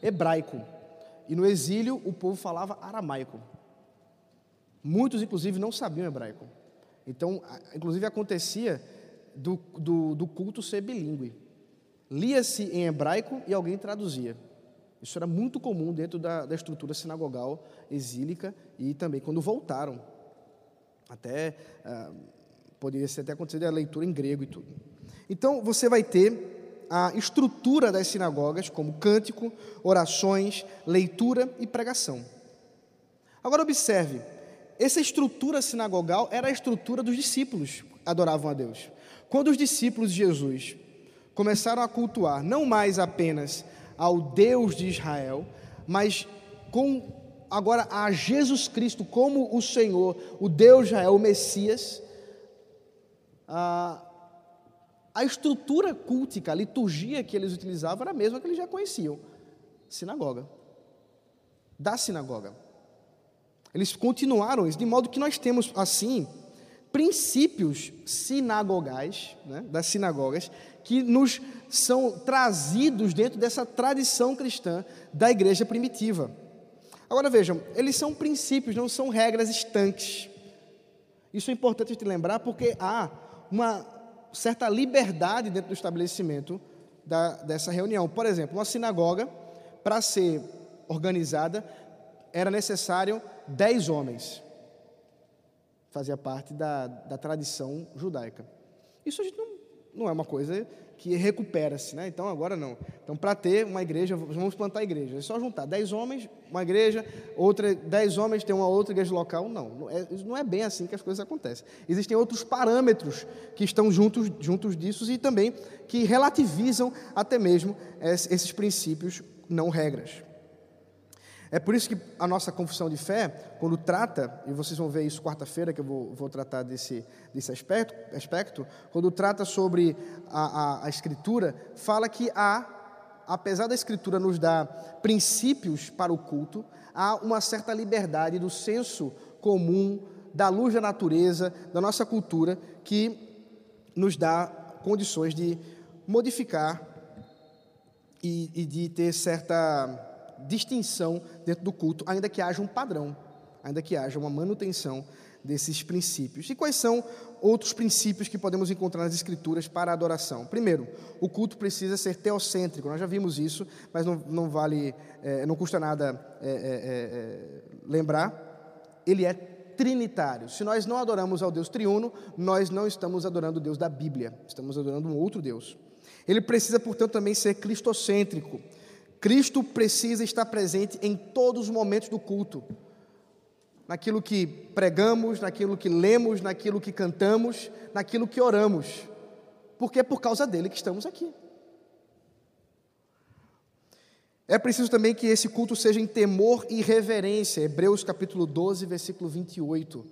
Hebraico. E no exílio o povo falava aramaico. Muitos, inclusive, não sabiam hebraico. Então, inclusive, acontecia do, do, do culto ser bilíngue. Lia-se em hebraico e alguém traduzia. Isso era muito comum dentro da, da estrutura sinagogal exílica e também quando voltaram. Até. Ah, Poderia ser até acontecer a leitura em grego e tudo. Então, você vai ter a estrutura das sinagogas, como cântico, orações, leitura e pregação. Agora, observe: essa estrutura sinagogal era a estrutura dos discípulos que adoravam a Deus. Quando os discípulos de Jesus começaram a cultuar não mais apenas ao Deus de Israel, mas com agora a Jesus Cristo como o Senhor, o Deus de Israel, o Messias, a, a estrutura cultica, a liturgia que eles utilizavam era a mesma que eles já conheciam: sinagoga. Da sinagoga. Eles continuaram isso, de modo que nós temos, assim, princípios sinagogais, né, das sinagogas, que nos são trazidos dentro dessa tradição cristã da igreja primitiva. Agora vejam, eles são princípios, não são regras estanques. Isso é importante gente lembrar porque há uma certa liberdade dentro do estabelecimento da, dessa reunião. Por exemplo, uma sinagoga, para ser organizada, era necessário dez homens. Fazia parte da, da tradição judaica. Isso a gente não, não é uma coisa que recupera-se, né? Então agora não. Então para ter uma igreja, vamos plantar igreja. É só juntar dez homens, uma igreja, outra dez homens tem uma outra igreja local. Não, não é, não é bem assim que as coisas acontecem. Existem outros parâmetros que estão juntos juntos disso e também que relativizam até mesmo esses princípios, não regras. É por isso que a nossa confissão de fé, quando trata, e vocês vão ver isso quarta-feira, que eu vou, vou tratar desse, desse aspecto, aspecto, quando trata sobre a, a, a Escritura, fala que há, apesar da Escritura nos dar princípios para o culto, há uma certa liberdade do senso comum, da luz da natureza, da nossa cultura, que nos dá condições de modificar e, e de ter certa distinção dentro do culto, ainda que haja um padrão, ainda que haja uma manutenção desses princípios. E quais são outros princípios que podemos encontrar nas Escrituras para a adoração? Primeiro, o culto precisa ser teocêntrico. Nós já vimos isso, mas não, não vale, é, não custa nada é, é, é, é lembrar. Ele é trinitário. Se nós não adoramos ao Deus triuno, nós não estamos adorando o Deus da Bíblia, estamos adorando um outro Deus. Ele precisa, portanto, também ser cristocêntrico. Cristo precisa estar presente em todos os momentos do culto. Naquilo que pregamos, naquilo que lemos, naquilo que cantamos, naquilo que oramos. Porque é por causa dele que estamos aqui. É preciso também que esse culto seja em temor e reverência. Hebreus capítulo 12, versículo 28.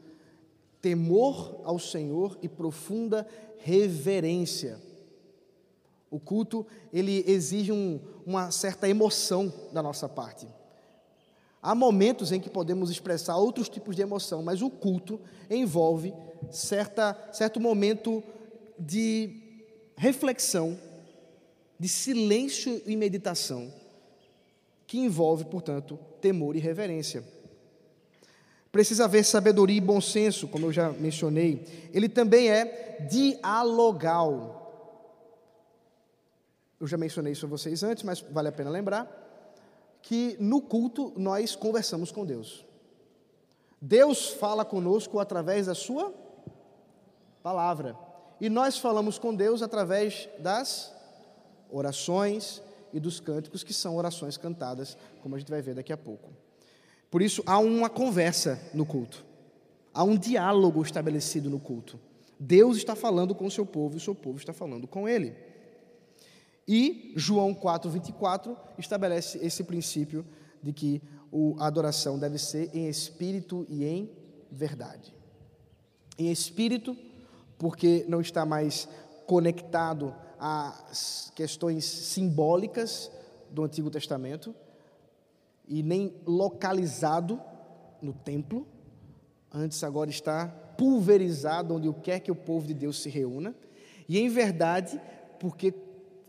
Temor ao Senhor e profunda reverência. O culto, ele exige um, uma certa emoção da nossa parte. Há momentos em que podemos expressar outros tipos de emoção, mas o culto envolve certa, certo momento de reflexão, de silêncio e meditação, que envolve, portanto, temor e reverência. Precisa haver sabedoria e bom senso, como eu já mencionei. Ele também é dialogal. Eu já mencionei isso a vocês antes, mas vale a pena lembrar que no culto nós conversamos com Deus. Deus fala conosco através da sua palavra. E nós falamos com Deus através das orações e dos cânticos, que são orações cantadas, como a gente vai ver daqui a pouco. Por isso, há uma conversa no culto, há um diálogo estabelecido no culto. Deus está falando com o seu povo e o seu povo está falando com ele. E João 4:24 estabelece esse princípio de que a adoração deve ser em espírito e em verdade. Em espírito, porque não está mais conectado às questões simbólicas do Antigo Testamento e nem localizado no templo, antes agora está pulverizado onde quer que o povo de Deus se reúna, e em verdade, porque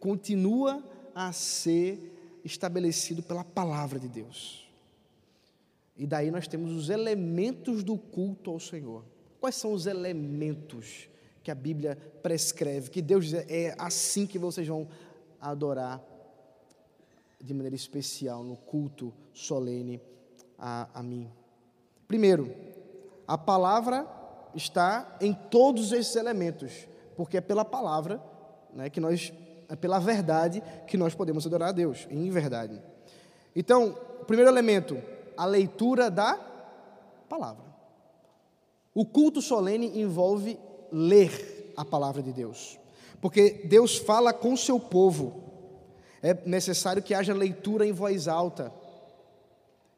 continua a ser estabelecido pela palavra de Deus. E daí nós temos os elementos do culto ao Senhor. Quais são os elementos que a Bíblia prescreve? Que Deus diz, é assim que vocês vão adorar de maneira especial no culto solene a, a mim. Primeiro, a palavra está em todos esses elementos, porque é pela palavra né, que nós pela verdade que nós podemos adorar a Deus, em verdade. Então, primeiro elemento, a leitura da palavra. O culto solene envolve ler a palavra de Deus, porque Deus fala com seu povo. É necessário que haja leitura em voz alta.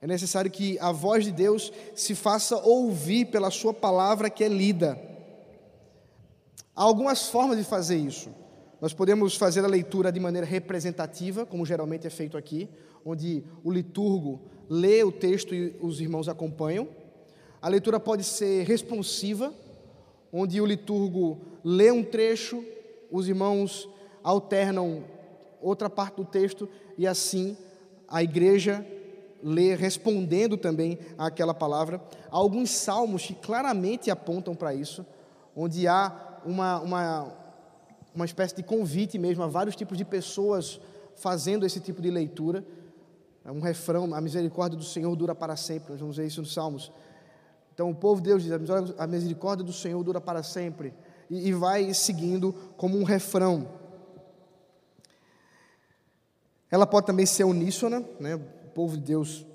É necessário que a voz de Deus se faça ouvir pela sua palavra que é lida. Há algumas formas de fazer isso. Nós podemos fazer a leitura de maneira representativa, como geralmente é feito aqui, onde o liturgo lê o texto e os irmãos acompanham. A leitura pode ser responsiva, onde o liturgo lê um trecho, os irmãos alternam outra parte do texto e assim a igreja lê respondendo também àquela palavra. Há alguns salmos que claramente apontam para isso, onde há uma, uma uma espécie de convite mesmo a vários tipos de pessoas fazendo esse tipo de leitura. É um refrão, a misericórdia do Senhor dura para sempre, nós vamos ver isso nos Salmos. Então o povo de Deus diz, a misericórdia do Senhor dura para sempre. e, e vai seguindo como um refrão. Ela pode também ser uníssona, né? o povo de Deus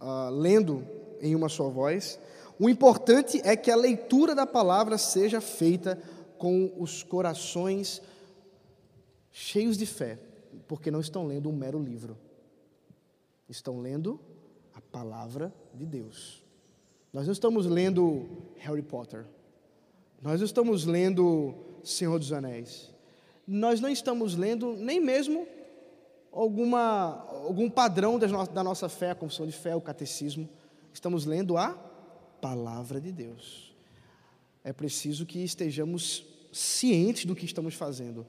uh, lendo em uma só voz. O importante é que a leitura da palavra seja feita com os corações cheios de fé, porque não estão lendo um mero livro, estão lendo a palavra de Deus. Nós não estamos lendo Harry Potter, nós não estamos lendo Senhor dos Anéis, nós não estamos lendo nem mesmo alguma, algum padrão da nossa fé, a confissão de fé, o catecismo, estamos lendo a palavra de Deus. É preciso que estejamos cientes do que estamos fazendo.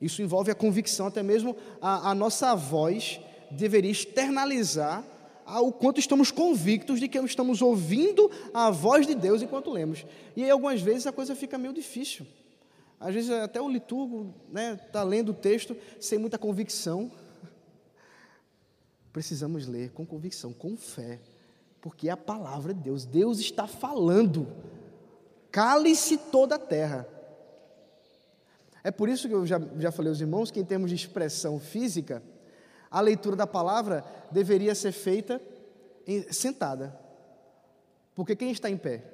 Isso envolve a convicção, até mesmo a, a nossa voz deveria externalizar o quanto estamos convictos de que estamos ouvindo a voz de Deus enquanto lemos. E aí, algumas vezes, a coisa fica meio difícil. Às vezes, até o liturgo está né, tá lendo o texto sem muita convicção. Precisamos ler com convicção, com fé, porque é a palavra de Deus. Deus está falando. Cale-se toda a terra. É por isso que eu já, já falei aos irmãos que, em termos de expressão física, a leitura da palavra deveria ser feita em, sentada. Porque quem está em pé?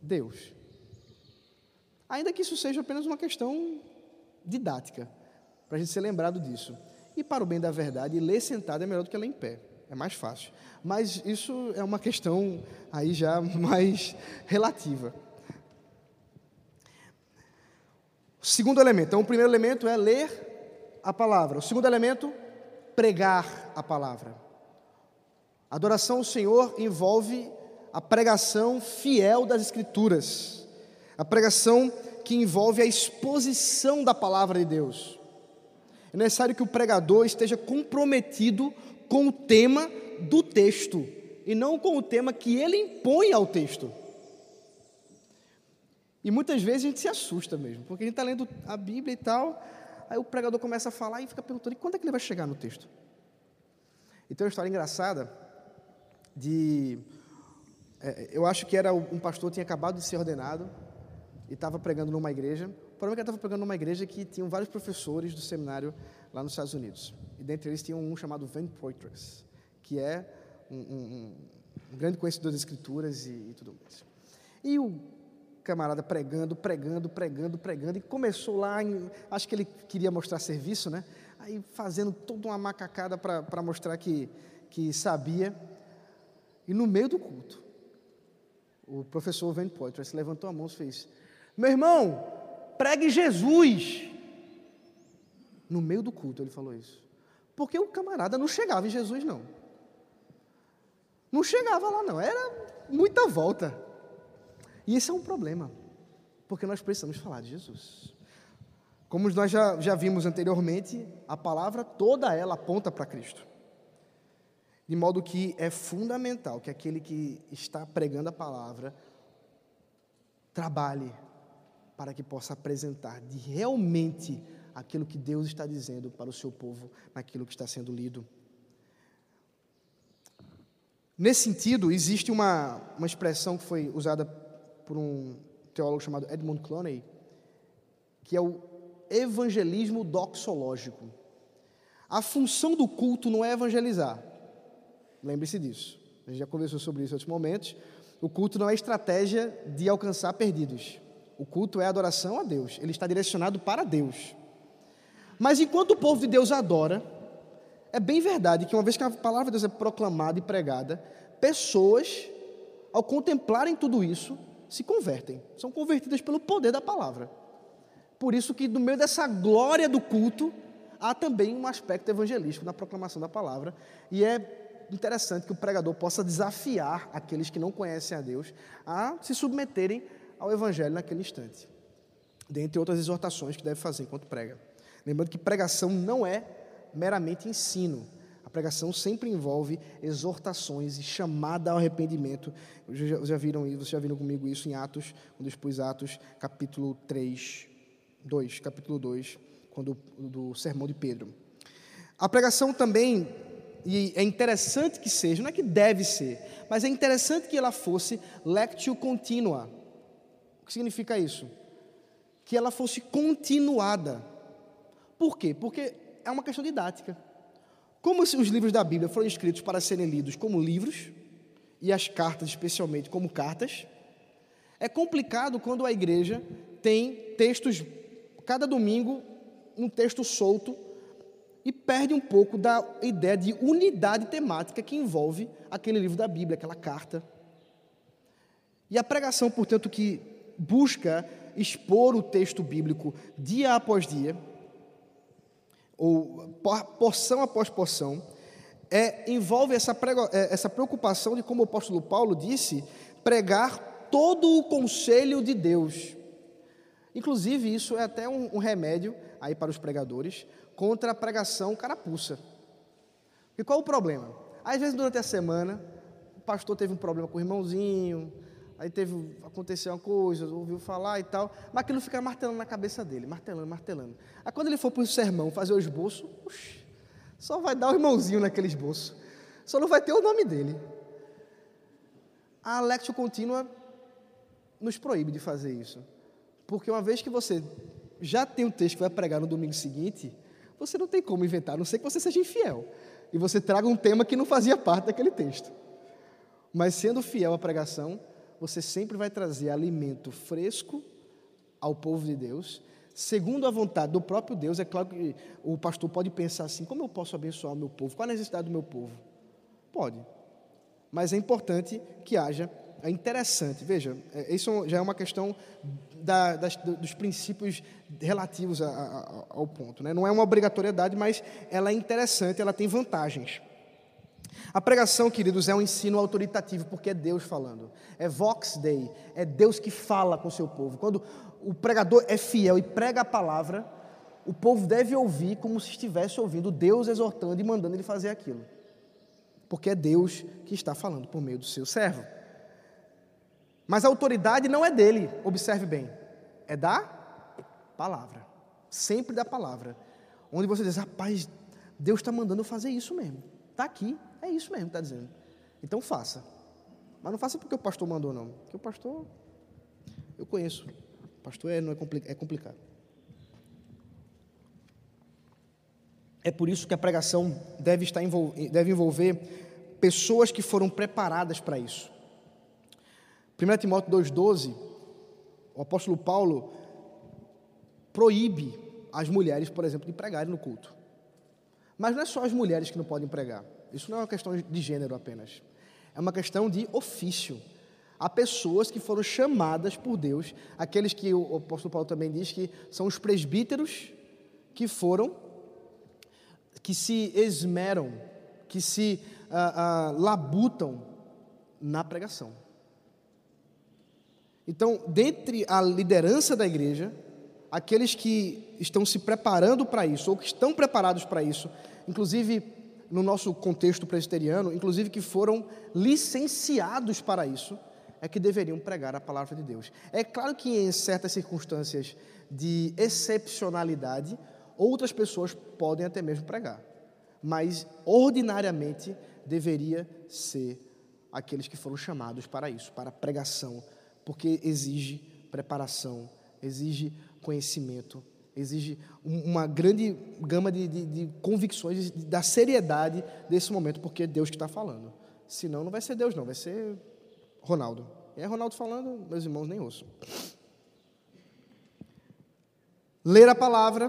Deus. Ainda que isso seja apenas uma questão didática, para a gente ser lembrado disso. E para o bem da verdade, ler sentado é melhor do que ler em pé. É mais fácil. Mas isso é uma questão aí já mais relativa. Segundo elemento. Então, o primeiro elemento é ler a palavra. O segundo elemento, pregar a palavra. Adoração ao Senhor envolve a pregação fiel das Escrituras, a pregação que envolve a exposição da palavra de Deus. É necessário que o pregador esteja comprometido com o tema do texto e não com o tema que ele impõe ao texto. E muitas vezes a gente se assusta mesmo, porque a gente está lendo a Bíblia e tal, Aí o pregador começa a falar e fica perguntando: e quando é que ele vai chegar no texto? E tem uma história engraçada de. É, eu acho que era um pastor que tinha acabado de ser ordenado e estava pregando numa igreja. O problema é que ele estava pregando numa igreja que tinham vários professores do seminário lá nos Estados Unidos. E dentre eles tinha um chamado Van Poitras, que é um, um, um grande conhecedor das escrituras e, e tudo mais. E o camarada pregando, pregando, pregando, pregando, e começou lá, em, acho que ele queria mostrar serviço, né? Aí fazendo toda uma macacada para mostrar que, que sabia. E no meio do culto, o professor Van Poitras levantou a mão e fez: Meu irmão, pregue Jesus. No meio do culto ele falou isso. Porque o camarada não chegava em Jesus, não. Não chegava lá, não. Era muita volta. E esse é um problema, porque nós precisamos falar de Jesus. Como nós já, já vimos anteriormente, a palavra toda ela aponta para Cristo. De modo que é fundamental que aquele que está pregando a palavra trabalhe para que possa apresentar de realmente aquilo que Deus está dizendo para o seu povo, naquilo que está sendo lido. Nesse sentido, existe uma, uma expressão que foi usada por um teólogo chamado Edmund Clooney, que é o evangelismo doxológico. A função do culto não é evangelizar. Lembre-se disso. A gente já conversou sobre isso em outros momentos. O culto não é estratégia de alcançar perdidos. O culto é adoração a Deus. Ele está direcionado para Deus. Mas enquanto o povo de Deus adora, é bem verdade que uma vez que a palavra de Deus é proclamada e pregada, pessoas, ao contemplarem tudo isso, se convertem, são convertidas pelo poder da palavra. Por isso que no meio dessa glória do culto, há também um aspecto evangelístico na proclamação da palavra, e é interessante que o pregador possa desafiar aqueles que não conhecem a Deus a se submeterem ao evangelho naquele instante. Dentre outras exortações que deve fazer enquanto prega. Lembrando que pregação não é meramente ensino, pregação sempre envolve exortações e chamada ao arrependimento. Vocês já, viram isso, vocês já viram comigo isso em Atos, quando expus Atos, capítulo 3, 2, capítulo 2, quando, do sermão de Pedro. A pregação também, e é interessante que seja, não é que deve ser, mas é interessante que ela fosse lectio continua. O que significa isso? que ela fosse continuada. Por quê? Porque é uma questão didática. Como os livros da Bíblia foram escritos para serem lidos como livros, e as cartas, especialmente, como cartas, é complicado quando a igreja tem textos, cada domingo, um texto solto, e perde um pouco da ideia de unidade temática que envolve aquele livro da Bíblia, aquela carta. E a pregação, portanto, que busca expor o texto bíblico dia após dia, ou porção após porção, é, envolve essa, prego, é, essa preocupação de, como o apóstolo Paulo disse, pregar todo o conselho de Deus. Inclusive, isso é até um, um remédio aí para os pregadores contra a pregação carapuça. E qual o problema? Às vezes, durante a semana, o pastor teve um problema com o irmãozinho, aí teve, aconteceu uma coisa, ouviu falar e tal, mas aquilo fica martelando na cabeça dele, martelando, martelando. Aí quando ele for para o sermão fazer o esboço, uxi, só vai dar o irmãozinho naquele esboço, só não vai ter o nome dele. A Alexio Contínua nos proíbe de fazer isso, porque uma vez que você já tem um texto que vai pregar no domingo seguinte, você não tem como inventar, a não ser que você seja infiel e você traga um tema que não fazia parte daquele texto. Mas sendo fiel à pregação, você sempre vai trazer alimento fresco ao povo de Deus, segundo a vontade do próprio Deus. É claro que o pastor pode pensar assim: como eu posso abençoar o meu povo? Qual a necessidade do meu povo? Pode. Mas é importante que haja, é interessante, veja, é, isso já é uma questão da, das, dos princípios relativos a, a, ao ponto. Né? Não é uma obrigatoriedade, mas ela é interessante, ela tem vantagens. A pregação, queridos, é um ensino autoritativo, porque é Deus falando. É Vox Dei, é Deus que fala com o seu povo. Quando o pregador é fiel e prega a palavra, o povo deve ouvir como se estivesse ouvindo Deus exortando e mandando ele fazer aquilo. Porque é Deus que está falando por meio do seu servo. Mas a autoridade não é dele, observe bem, é da palavra. Sempre da palavra. Onde você diz, rapaz, Deus está mandando fazer isso mesmo. Está aqui, é isso mesmo, está dizendo. Então faça. Mas não faça porque o pastor mandou, não. Porque o pastor, eu conheço. O pastor é, não é, compli é complicado. É por isso que a pregação deve, estar envolver, deve envolver pessoas que foram preparadas para isso. 1 Timóteo 2,12, o apóstolo Paulo proíbe as mulheres, por exemplo, de pregarem no culto. Mas não é só as mulheres que não podem pregar. Isso não é uma questão de gênero apenas. É uma questão de ofício. Há pessoas que foram chamadas por Deus, aqueles que o apóstolo Paulo também diz que são os presbíteros que foram, que se esmeram, que se ah, ah, labutam na pregação. Então, dentre a liderança da igreja, aqueles que estão se preparando para isso, ou que estão preparados para isso, inclusive no nosso contexto presbiteriano, inclusive que foram licenciados para isso, é que deveriam pregar a palavra de Deus. É claro que em certas circunstâncias de excepcionalidade, outras pessoas podem até mesmo pregar, mas ordinariamente deveria ser aqueles que foram chamados para isso, para pregação, porque exige preparação, exige conhecimento, exige uma grande gama de, de, de convicções da seriedade desse momento, porque é Deus que está falando. Senão não vai ser Deus, não, vai ser Ronaldo. E é Ronaldo falando, meus irmãos nem ouçam. Ler a palavra,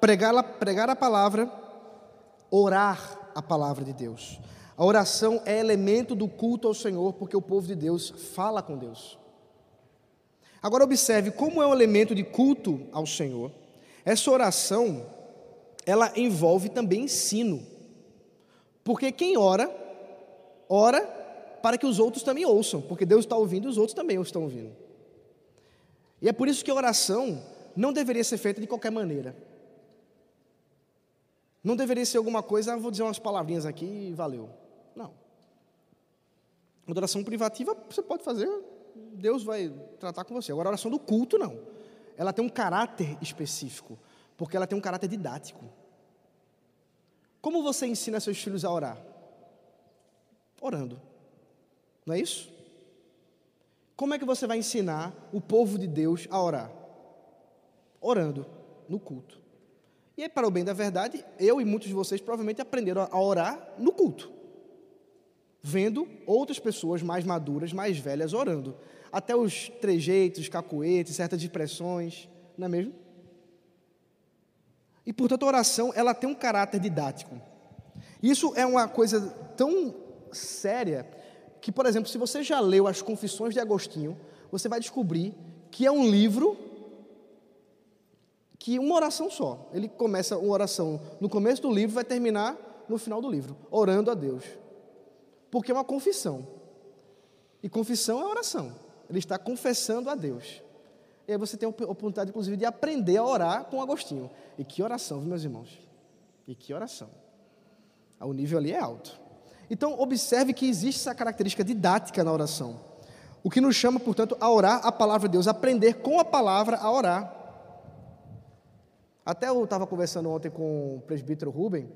pregar, pregar a palavra, orar a palavra de Deus. A oração é elemento do culto ao Senhor, porque o povo de Deus fala com Deus. Agora observe como é um elemento de culto ao Senhor essa oração, ela envolve também ensino. Porque quem ora, ora para que os outros também ouçam, porque Deus está ouvindo e os outros também estão ouvindo. E é por isso que a oração não deveria ser feita de qualquer maneira. Não deveria ser alguma coisa, ah, vou dizer umas palavrinhas aqui e valeu. Não. Oração privativa você pode fazer, Deus vai tratar com você. Agora, a oração do culto, não ela tem um caráter específico, porque ela tem um caráter didático. Como você ensina seus filhos a orar? Orando. Não é isso? Como é que você vai ensinar o povo de Deus a orar? orando no culto. E aí, para o bem da verdade, eu e muitos de vocês provavelmente aprenderam a orar no culto, vendo outras pessoas mais maduras, mais velhas orando. Até os trejeitos, cacoetes, certas expressões, não é mesmo? E portanto a oração ela tem um caráter didático. Isso é uma coisa tão séria que, por exemplo, se você já leu as Confissões de Agostinho, você vai descobrir que é um livro que uma oração só. Ele começa uma oração no começo do livro, vai terminar no final do livro, orando a Deus. Porque é uma confissão. E confissão é oração. Ele está confessando a Deus. E aí você tem a oportunidade, inclusive, de aprender a orar com Agostinho. E que oração, meus irmãos? E que oração. O nível ali é alto. Então, observe que existe essa característica didática na oração. O que nos chama, portanto, a orar a palavra de Deus, aprender com a palavra a orar. Até eu estava conversando ontem com o presbítero Rubem,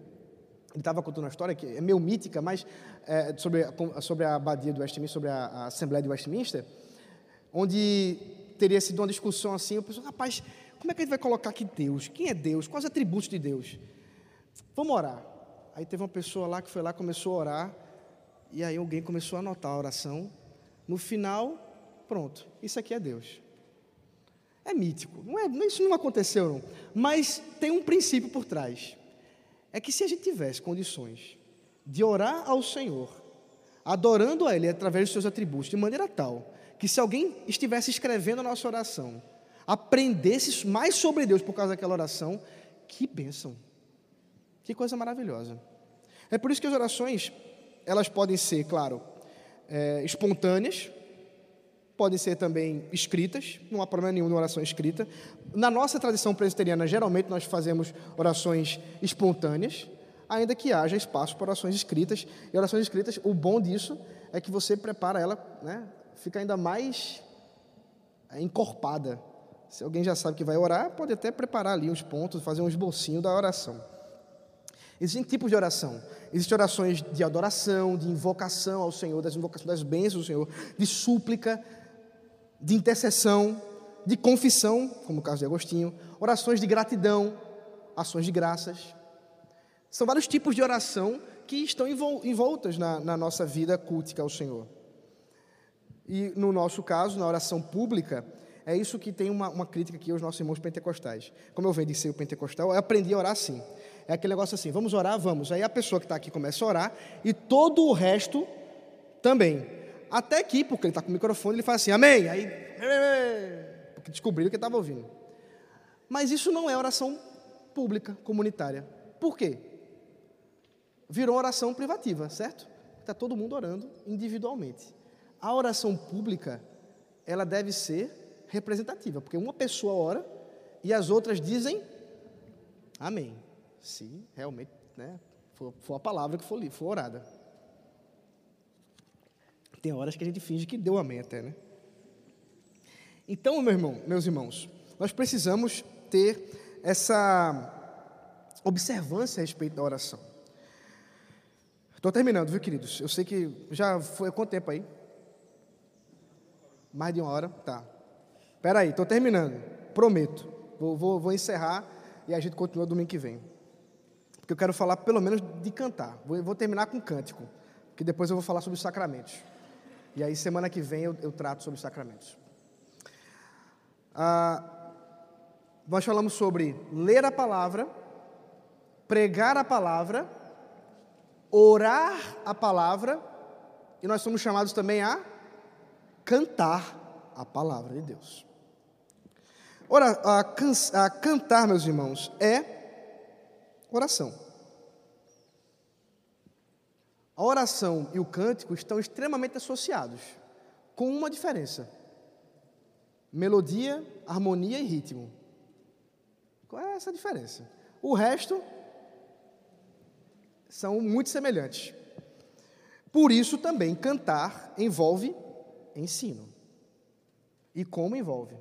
ele estava contando uma história que é meio mítica, mas é, sobre, sobre a abadia do Westminster, sobre a, a, Assembleia de Westminster, onde teria sido uma discussão assim, eu pensei, rapaz, como é que a gente vai colocar aqui Deus? Quem é Deus? Quais os atributos de Deus? Vamos orar. Aí teve uma pessoa lá que foi lá, começou a orar, e aí alguém começou a anotar a oração. No final, pronto, isso aqui é Deus. É mítico, não é, isso não aconteceu não. Mas tem um princípio por trás. É que se a gente tivesse condições de orar ao Senhor, adorando a Ele através dos seus atributos, de maneira tal que se alguém estivesse escrevendo a nossa oração, aprendesse mais sobre Deus por causa daquela oração, que bênção. Que coisa maravilhosa. É por isso que as orações, elas podem ser, claro, é, espontâneas, podem ser também escritas, não há problema nenhum na oração escrita. Na nossa tradição presbiteriana, geralmente nós fazemos orações espontâneas, ainda que haja espaço para orações escritas. E orações escritas, o bom disso é que você prepara ela, né, fica ainda mais é, encorpada. Se alguém já sabe que vai orar, pode até preparar ali uns pontos, fazer um esbocinho da oração. Existem tipos de oração. Existem orações de adoração, de invocação ao Senhor, das invocações das bênçãos do Senhor, de súplica, de intercessão, de confissão, como o caso de Agostinho, orações de gratidão, ações de graças. São vários tipos de oração que estão envoltas na, na nossa vida cultica ao Senhor. E no nosso caso, na oração pública, é isso que tem uma, uma crítica aqui aos nossos irmãos pentecostais. Como eu venho de ser o pentecostal, eu aprendi a orar assim. É aquele negócio assim, vamos orar? Vamos. Aí a pessoa que está aqui começa a orar e todo o resto também. Até aqui, porque ele está com o microfone, ele faz assim, amém. Aí, porque descobriram que estava ouvindo. Mas isso não é oração pública, comunitária. Por quê? Virou oração privativa, certo? Está todo mundo orando individualmente. A oração pública, ela deve ser representativa, porque uma pessoa ora e as outras dizem amém se realmente né, for, for a palavra que for, for orada. Tem horas que a gente finge que deu amém até, né? Então, meu irmão, meus irmãos, nós precisamos ter essa observância a respeito da oração. Estou terminando, viu, queridos? Eu sei que já foi quanto tempo aí? Mais de uma hora? Tá. Espera aí, estou terminando. Prometo. Vou, vou, vou encerrar e a gente continua domingo que vem porque eu quero falar pelo menos de cantar. Vou, vou terminar com cântico, que depois eu vou falar sobre os sacramentos. E aí, semana que vem, eu, eu trato sobre os sacramentos. Ah, nós falamos sobre ler a palavra, pregar a palavra, orar a palavra, e nós somos chamados também a cantar a palavra de Deus. Ora, a, can, a cantar, meus irmãos, é oração. A oração e o cântico estão extremamente associados, com uma diferença: melodia, harmonia e ritmo. Qual é essa diferença? O resto são muito semelhantes. Por isso também cantar envolve ensino. E como envolve?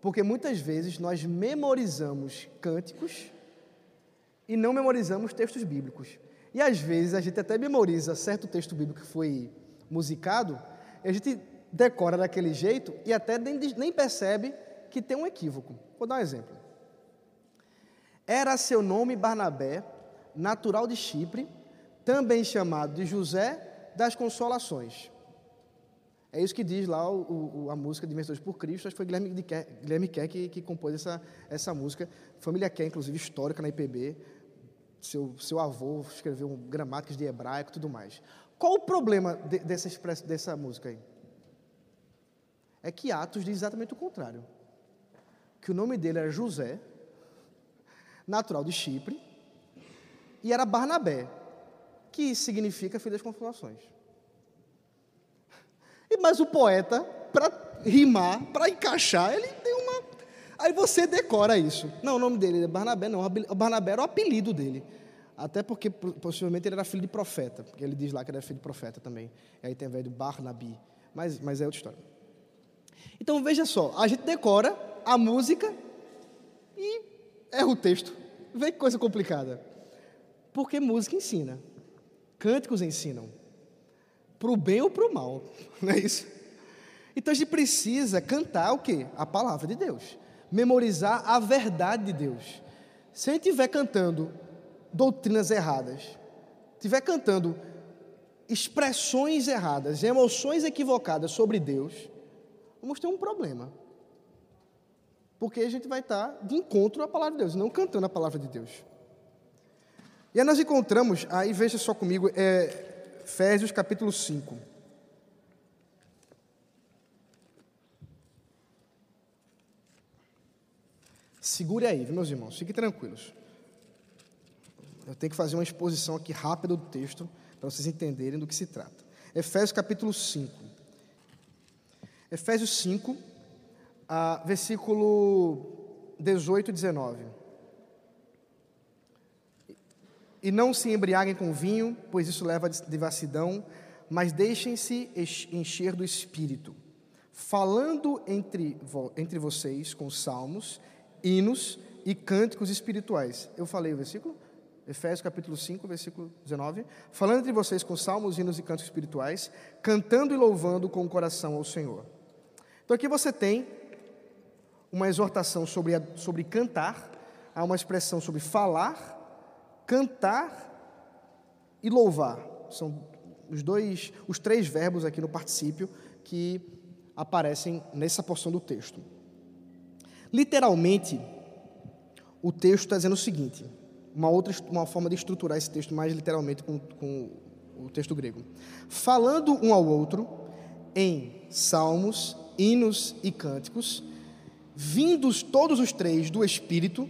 Porque muitas vezes nós memorizamos cânticos e não memorizamos textos bíblicos. E às vezes a gente até memoriza certo texto bíblico que foi musicado, e a gente decora daquele jeito e até nem, percebe que tem um equívoco. Vou dar um exemplo. Era seu nome Barnabé, natural de Chipre, também chamado de José das Consolações. É isso que diz lá o, o, a música Vencedores por Cristo. Acho que foi Guilherme, de Guilherme que, que, compôs essa, essa música. Família Kerr, inclusive, histórica na IPB. Seu, seu avô escreveu gramáticas de hebraico e tudo mais. Qual o problema de, dessa, dessa música aí? É que Atos diz exatamente o contrário. Que o nome dele era José, natural de Chipre, e era Barnabé, que significa filho das consolações. Mas o poeta, para rimar, para encaixar, ele tem uma. Aí você decora isso. Não, o nome dele é Barnabé, não. O Barnabé era o apelido dele. Até porque possivelmente ele era filho de profeta, porque ele diz lá que ele era filho de profeta também. E aí tem a ver do Barnabi. Mas, mas é outra história. Então veja só, a gente decora a música e erra o texto. Vê que coisa complicada. Porque música ensina. Cânticos ensinam. Para o bem ou para o mal. Não é isso? Então a gente precisa cantar o quê? A palavra de Deus. Memorizar a verdade de Deus. Se a gente estiver cantando doutrinas erradas, estiver cantando expressões erradas, emoções equivocadas sobre Deus, vamos ter um problema. Porque a gente vai estar de encontro à palavra de Deus, não cantando a palavra de Deus. E aí nós encontramos, aí veja só comigo, é, Efésios capítulo 5. Segure aí, meus irmãos, fiquem tranquilos. Eu tenho que fazer uma exposição aqui rápida do texto para vocês entenderem do que se trata. Efésios capítulo 5. Efésios 5, ah, versículo 18 e 19. E não se embriaguem com vinho, pois isso leva a devassidão, mas deixem-se encher do Espírito, falando entre, entre vocês com salmos, hinos e cânticos espirituais. Eu falei o versículo? Efésios capítulo 5, versículo 19. Falando entre vocês com salmos, hinos e cantos espirituais, cantando e louvando com o coração ao Senhor. Então aqui você tem uma exortação sobre, sobre cantar, há uma expressão sobre falar, cantar e louvar. São os dois, os três verbos aqui no particípio que aparecem nessa porção do texto. Literalmente, o texto está dizendo o seguinte: uma outra uma forma de estruturar esse texto mais literalmente com, com o texto grego. Falando um ao outro em salmos, hinos e cânticos, vindos todos os três do Espírito,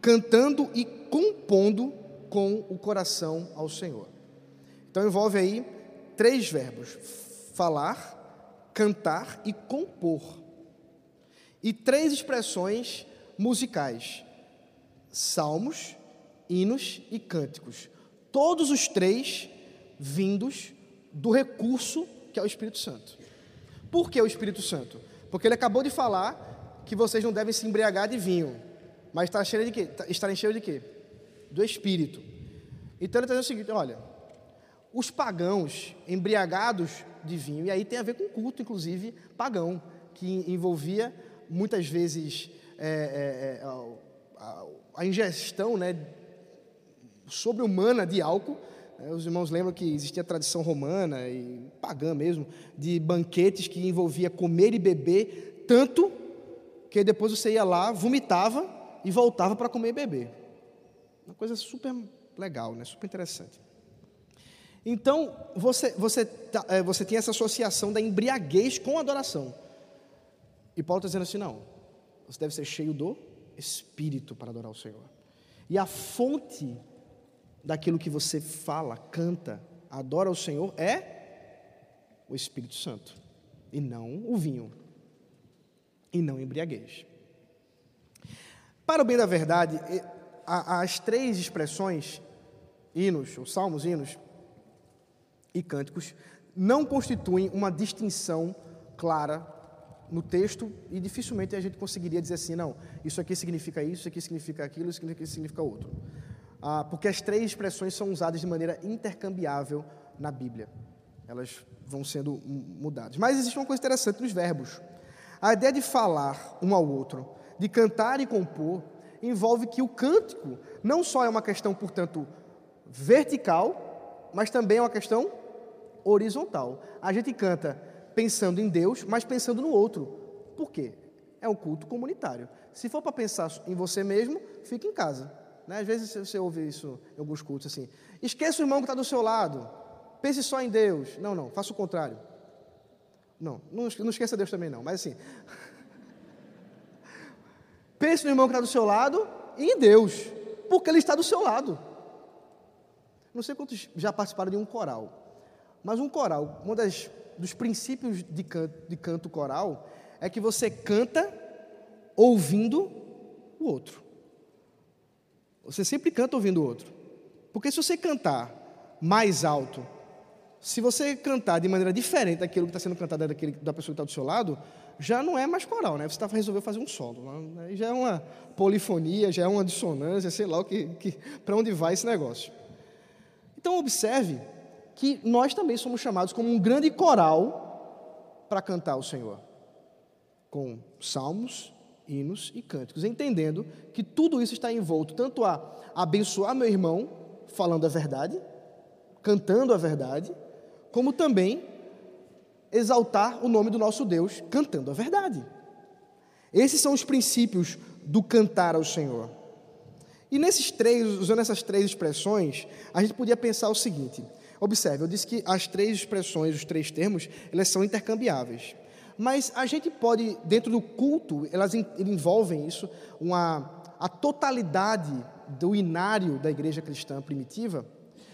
cantando e compondo com o coração ao Senhor. Então envolve aí três verbos: falar, cantar e compor. E três expressões musicais: salmos, hinos e cânticos. Todos os três vindos do recurso que é o Espírito Santo. Por que o Espírito Santo? Porque ele acabou de falar que vocês não devem se embriagar de vinho, mas estar cheio de quê? Estarem cheios de quê? Do Espírito. Então ele está dizendo o seguinte: olha, os pagãos embriagados de vinho, e aí tem a ver com culto, inclusive pagão, que envolvia muitas vezes é, é, a, a, ingestão né, sobre-humana de álcool. É, os irmãos lembram que existia a tradição romana e pagã mesmo, de banquetes que envolvia comer e beber tanto que depois você ia lá, vomitava e voltava para comer e beber. Uma coisa super legal, né? super interessante. Então, você, você, tá, é, você tem essa associação da embriaguez com a adoração. E Paulo está dizendo assim: não, você deve ser cheio do Espírito para adorar o Senhor. E a fonte daquilo que você fala, canta, adora o Senhor é o Espírito Santo e não o vinho e não embriaguez. Para o bem da verdade, as três expressões, hinos, ou salmos, hinos e cânticos, não constituem uma distinção clara no texto e dificilmente a gente conseguiria dizer assim, não, isso aqui significa isso, isso aqui significa aquilo, isso aqui significa outro ah, porque as três expressões são usadas de maneira intercambiável na Bíblia. Elas vão sendo mudadas. Mas existe uma coisa interessante nos verbos. A ideia de falar um ao outro, de cantar e compor, envolve que o cântico não só é uma questão, portanto, vertical, mas também é uma questão horizontal. A gente canta pensando em Deus, mas pensando no outro. Por quê? É um culto comunitário. Se for para pensar em você mesmo, fique em casa. Né? Às vezes você ouve isso em alguns cultos assim. Esqueça o irmão que está do seu lado. Pense só em Deus. Não, não, faça o contrário. Não, não esqueça Deus também não, mas assim. Pense no irmão que está do seu lado e em Deus, porque Ele está do seu lado. Não sei quantos já participaram de um coral, mas um coral, um das, dos princípios de canto, de canto coral é que você canta ouvindo o outro. Você sempre canta ouvindo o outro. Porque se você cantar mais alto, se você cantar de maneira diferente daquilo que está sendo cantado daquele, da pessoa que está do seu lado, já não é mais coral, né? Você está resolvendo fazer um solo. Né? Já é uma polifonia, já é uma dissonância, sei lá o que, que para onde vai esse negócio. Então observe que nós também somos chamados como um grande coral para cantar o Senhor, com salmos, hinos e cânticos, entendendo que tudo isso está envolto tanto a abençoar meu irmão falando a verdade, cantando a verdade, como também exaltar o nome do nosso Deus cantando a verdade. Esses são os princípios do cantar ao Senhor. E nesses três, usando essas três expressões, a gente podia pensar o seguinte: observe, eu disse que as três expressões, os três termos, elas são intercambiáveis. Mas a gente pode, dentro do culto, elas envolvem isso, uma, a totalidade do inário da igreja cristã primitiva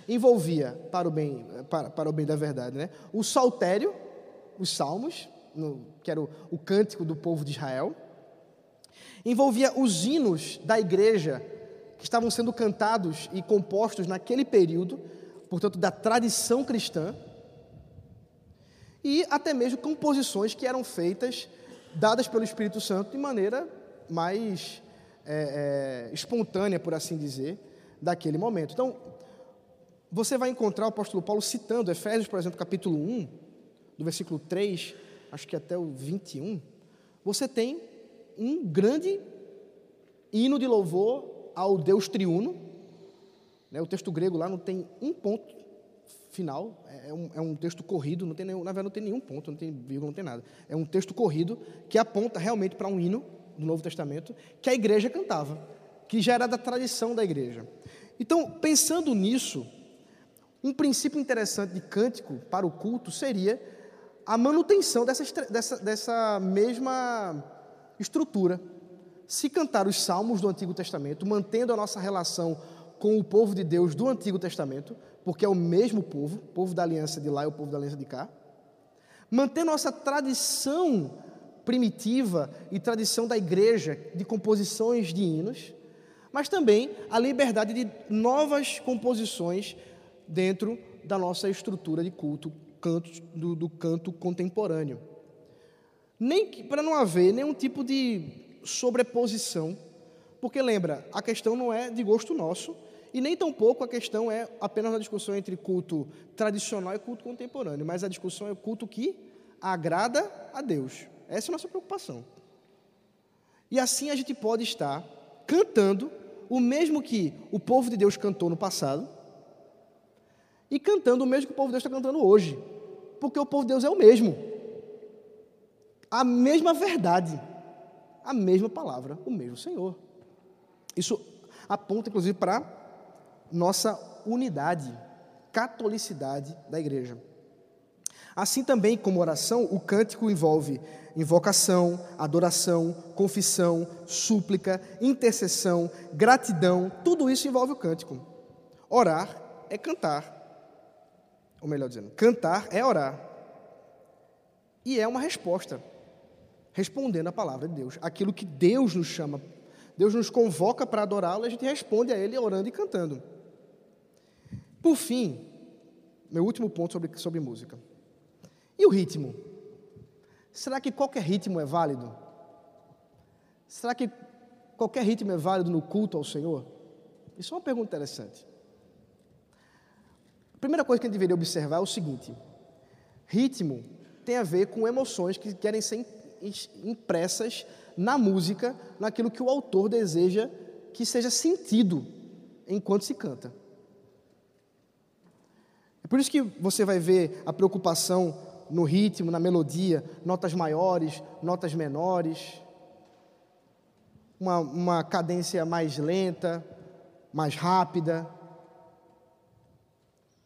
envolvia, para o bem, para, para o bem da verdade, né? o saltério, os salmos, no, que era o, o cântico do povo de Israel, envolvia os hinos da igreja que estavam sendo cantados e compostos naquele período, portanto, da tradição cristã, e até mesmo composições que eram feitas, dadas pelo Espírito Santo, de maneira mais é, é, espontânea, por assim dizer, daquele momento. Então, você vai encontrar o apóstolo Paulo citando Efésios, por exemplo, capítulo 1, do versículo 3, acho que até o 21, você tem um grande hino de louvor ao Deus triuno. Né? O texto grego lá não tem um ponto final, é, é um, é um texto corrido, não tem nenhum, na verdade não tem nenhum ponto, não tem vírgula, não tem nada. É um texto corrido que aponta realmente para um hino do Novo Testamento que a igreja cantava, que já era da tradição da igreja. Então, pensando nisso, um princípio interessante de cântico para o culto seria a manutenção dessa, dessa, dessa mesma estrutura. Se cantar os salmos do Antigo Testamento, mantendo a nossa relação com o povo de Deus do Antigo Testamento, porque é o mesmo povo, o povo da aliança de lá e o povo da aliança de cá. Manter nossa tradição primitiva e tradição da igreja de composições de hinos, mas também a liberdade de novas composições dentro da nossa estrutura de culto, canto, do, do canto contemporâneo. Nem para não haver nenhum tipo de sobreposição, porque lembra, a questão não é de gosto nosso, e nem tampouco a questão é apenas uma discussão entre culto tradicional e culto contemporâneo, mas a discussão é o culto que agrada a Deus. Essa é a nossa preocupação. E assim a gente pode estar cantando o mesmo que o povo de Deus cantou no passado e cantando o mesmo que o povo de Deus está cantando hoje, porque o povo de Deus é o mesmo, a mesma verdade, a mesma palavra, o mesmo Senhor. Isso aponta inclusive para nossa unidade, catolicidade da igreja. Assim também como oração, o cântico envolve invocação, adoração, confissão, súplica, intercessão, gratidão, tudo isso envolve o cântico. Orar é cantar. Ou melhor dizendo, cantar é orar. E é uma resposta, respondendo a palavra de Deus, aquilo que Deus nos chama. Deus nos convoca para adorá-lo, a gente responde a Ele orando e cantando. Por fim, meu último ponto sobre, sobre música. E o ritmo? Será que qualquer ritmo é válido? Será que qualquer ritmo é válido no culto ao Senhor? Isso é uma pergunta interessante. A primeira coisa que a gente deveria observar é o seguinte: ritmo tem a ver com emoções que querem ser impressas na música, naquilo que o autor deseja que seja sentido enquanto se canta. É por isso que você vai ver a preocupação no ritmo, na melodia, notas maiores, notas menores, uma, uma cadência mais lenta, mais rápida.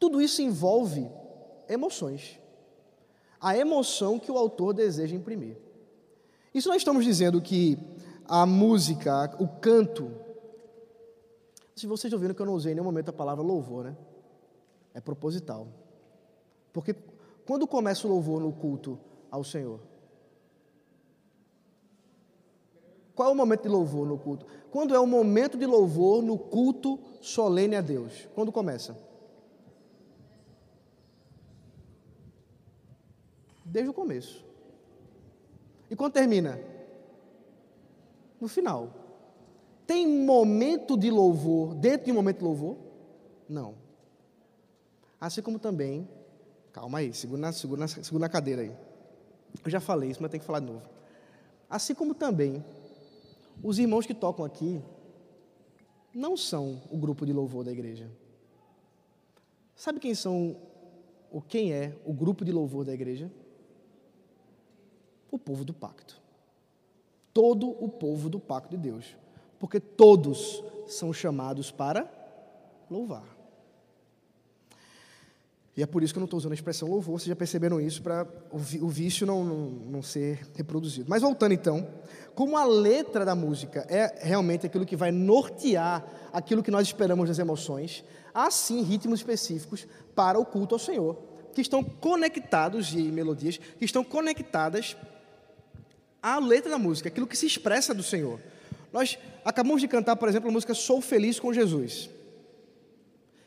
Tudo isso envolve emoções. A emoção que o autor deseja imprimir. Isso nós estamos dizendo que a música, o canto. Se vocês ouviram que eu não usei em nenhum momento a palavra louvor, né? É proposital. Porque quando começa o louvor no culto ao Senhor? Qual é o momento de louvor no culto? Quando é o momento de louvor no culto solene a Deus? Quando começa? Desde o começo. E quando termina? No final. Tem momento de louvor dentro de um momento de louvor? Não. Assim como também, calma aí, segura na, segura, na, segura na cadeira aí. Eu já falei isso, mas tem que falar de novo. Assim como também, os irmãos que tocam aqui não são o grupo de louvor da igreja. Sabe quem são, ou quem é o grupo de louvor da igreja? O povo do pacto. Todo o povo do pacto de Deus. Porque todos são chamados para louvar. E é por isso que eu não estou usando a expressão louvor, vocês já perceberam isso, para o vício não, não, não, ser reproduzido. Mas voltando então, como a letra da música é realmente aquilo que vai nortear aquilo que nós esperamos das emoções, há sim ritmos específicos para o culto ao Senhor, que estão conectados, e melodias, que estão conectadas a letra da música, aquilo que se expressa do Senhor. Nós acabamos de cantar, por exemplo, a música Sou Feliz com Jesus.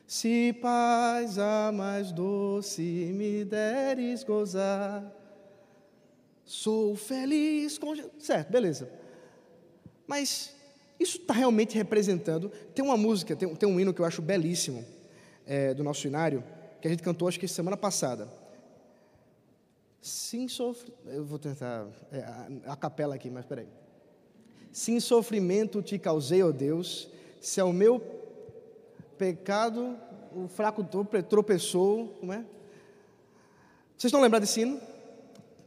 Se paz a mais doce me deres gozar, sou feliz com Jesus. Certo, beleza. Mas isso está realmente representando. Tem uma música, tem, tem, um hino que eu acho belíssimo é, do nosso inário, que a gente cantou acho que semana passada. Sim, sofre. Eu vou tentar é, a, a, capela aqui, mas peraí. Sim, sofrimento te causei, ó Deus, se é o meu pecado, o fraco tropeçou, como é? Vocês estão lembrados desse hino?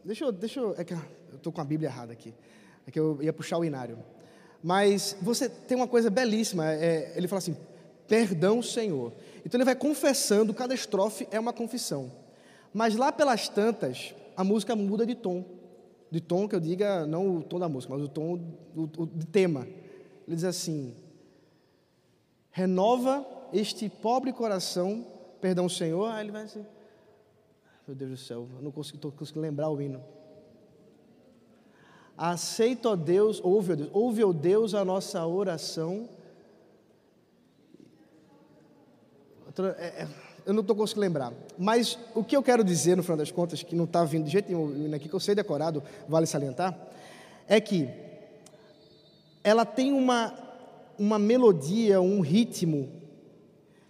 Deixa eu, deixa eu, é que eu estou com a Bíblia errada aqui, é que eu ia puxar o inário. Mas você tem uma coisa belíssima, é, ele fala assim, perdão, Senhor. Então ele vai confessando, cada estrofe é uma confissão. Mas lá pelas tantas, a música muda de tom. De tom que eu diga, não o tom da música, mas o tom de tema. Ele diz assim: renova este pobre coração, perdão, Senhor. Aí ele vai assim, meu Deus do céu, eu não consigo, consigo lembrar o hino. Aceita, ó Deus, ouve, ó Deus, ouve, ó Deus, a nossa oração. É, é, eu não estou conseguindo lembrar. Mas o que eu quero dizer, no final das contas, que não está vindo de jeito nenhum aqui, que eu sei decorado, vale salientar, é que ela tem uma, uma melodia, um ritmo,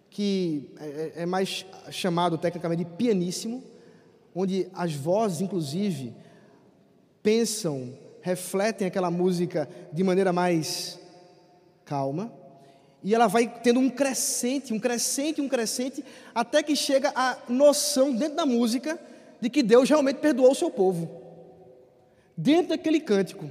que é, é, é mais chamado tecnicamente de pianíssimo, onde as vozes, inclusive, pensam, refletem aquela música de maneira mais calma e ela vai tendo um crescente, um crescente, um crescente, até que chega a noção dentro da música de que Deus realmente perdoou o seu povo. Dentro daquele cântico.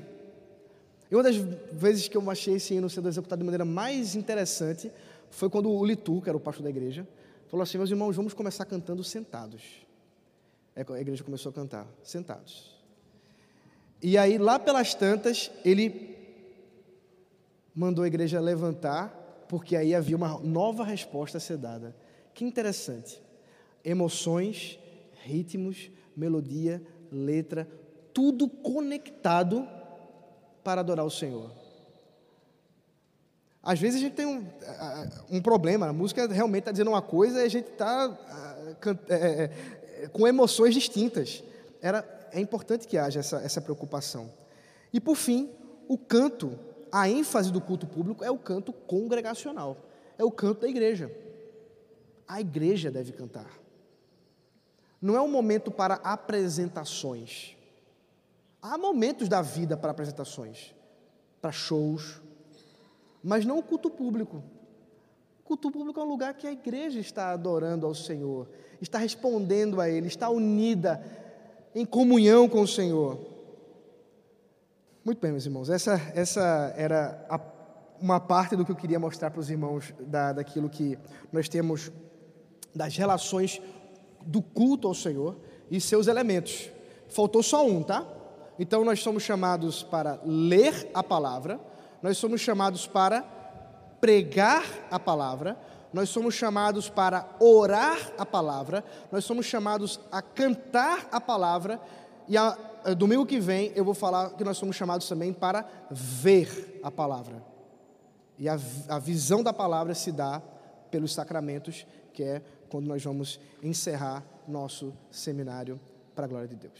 E uma das vezes que eu achei esse hino sendo executado de maneira mais interessante foi quando o Litu, que era o pastor da igreja, falou assim: Meus irmãos, vamos começar cantando sentados. É, a igreja começou a cantar, sentados. E aí, lá pelas tantas, ele mandou a igreja levantar porque aí havia uma nova resposta a ser dada. Que interessante. Emoções, ritmos, melodia, letra, tudo conectado para adorar o Senhor. Às vezes a gente tem um, um problema, a música realmente está dizendo uma coisa e a gente está é, é, é, com emoções distintas. Era, é importante que haja essa, essa preocupação. E por fim, o canto a ênfase do culto público é o canto congregacional, é o canto da igreja. A igreja deve cantar. Não é um momento para apresentações. Há momentos da vida para apresentações, para shows. mas não o culto público. O culto público é um lugar que a igreja está adorando ao Senhor, está respondendo a Ele, está unida em comunhão com o Senhor. Muito bem, meus irmãos, essa, essa era a, uma parte do que eu queria mostrar para os irmãos da, daquilo que nós temos das relações do culto ao Senhor e seus elementos. Faltou só um, tá? Então nós somos chamados para ler a palavra, nós somos chamados para pregar a palavra, nós somos chamados para orar a palavra, nós somos chamados a cantar a palavra, e a, a, domingo que vem eu vou falar que nós somos chamados também para ver a palavra. E a, a visão da palavra se dá pelos sacramentos, que é quando nós vamos encerrar nosso seminário para a glória de Deus.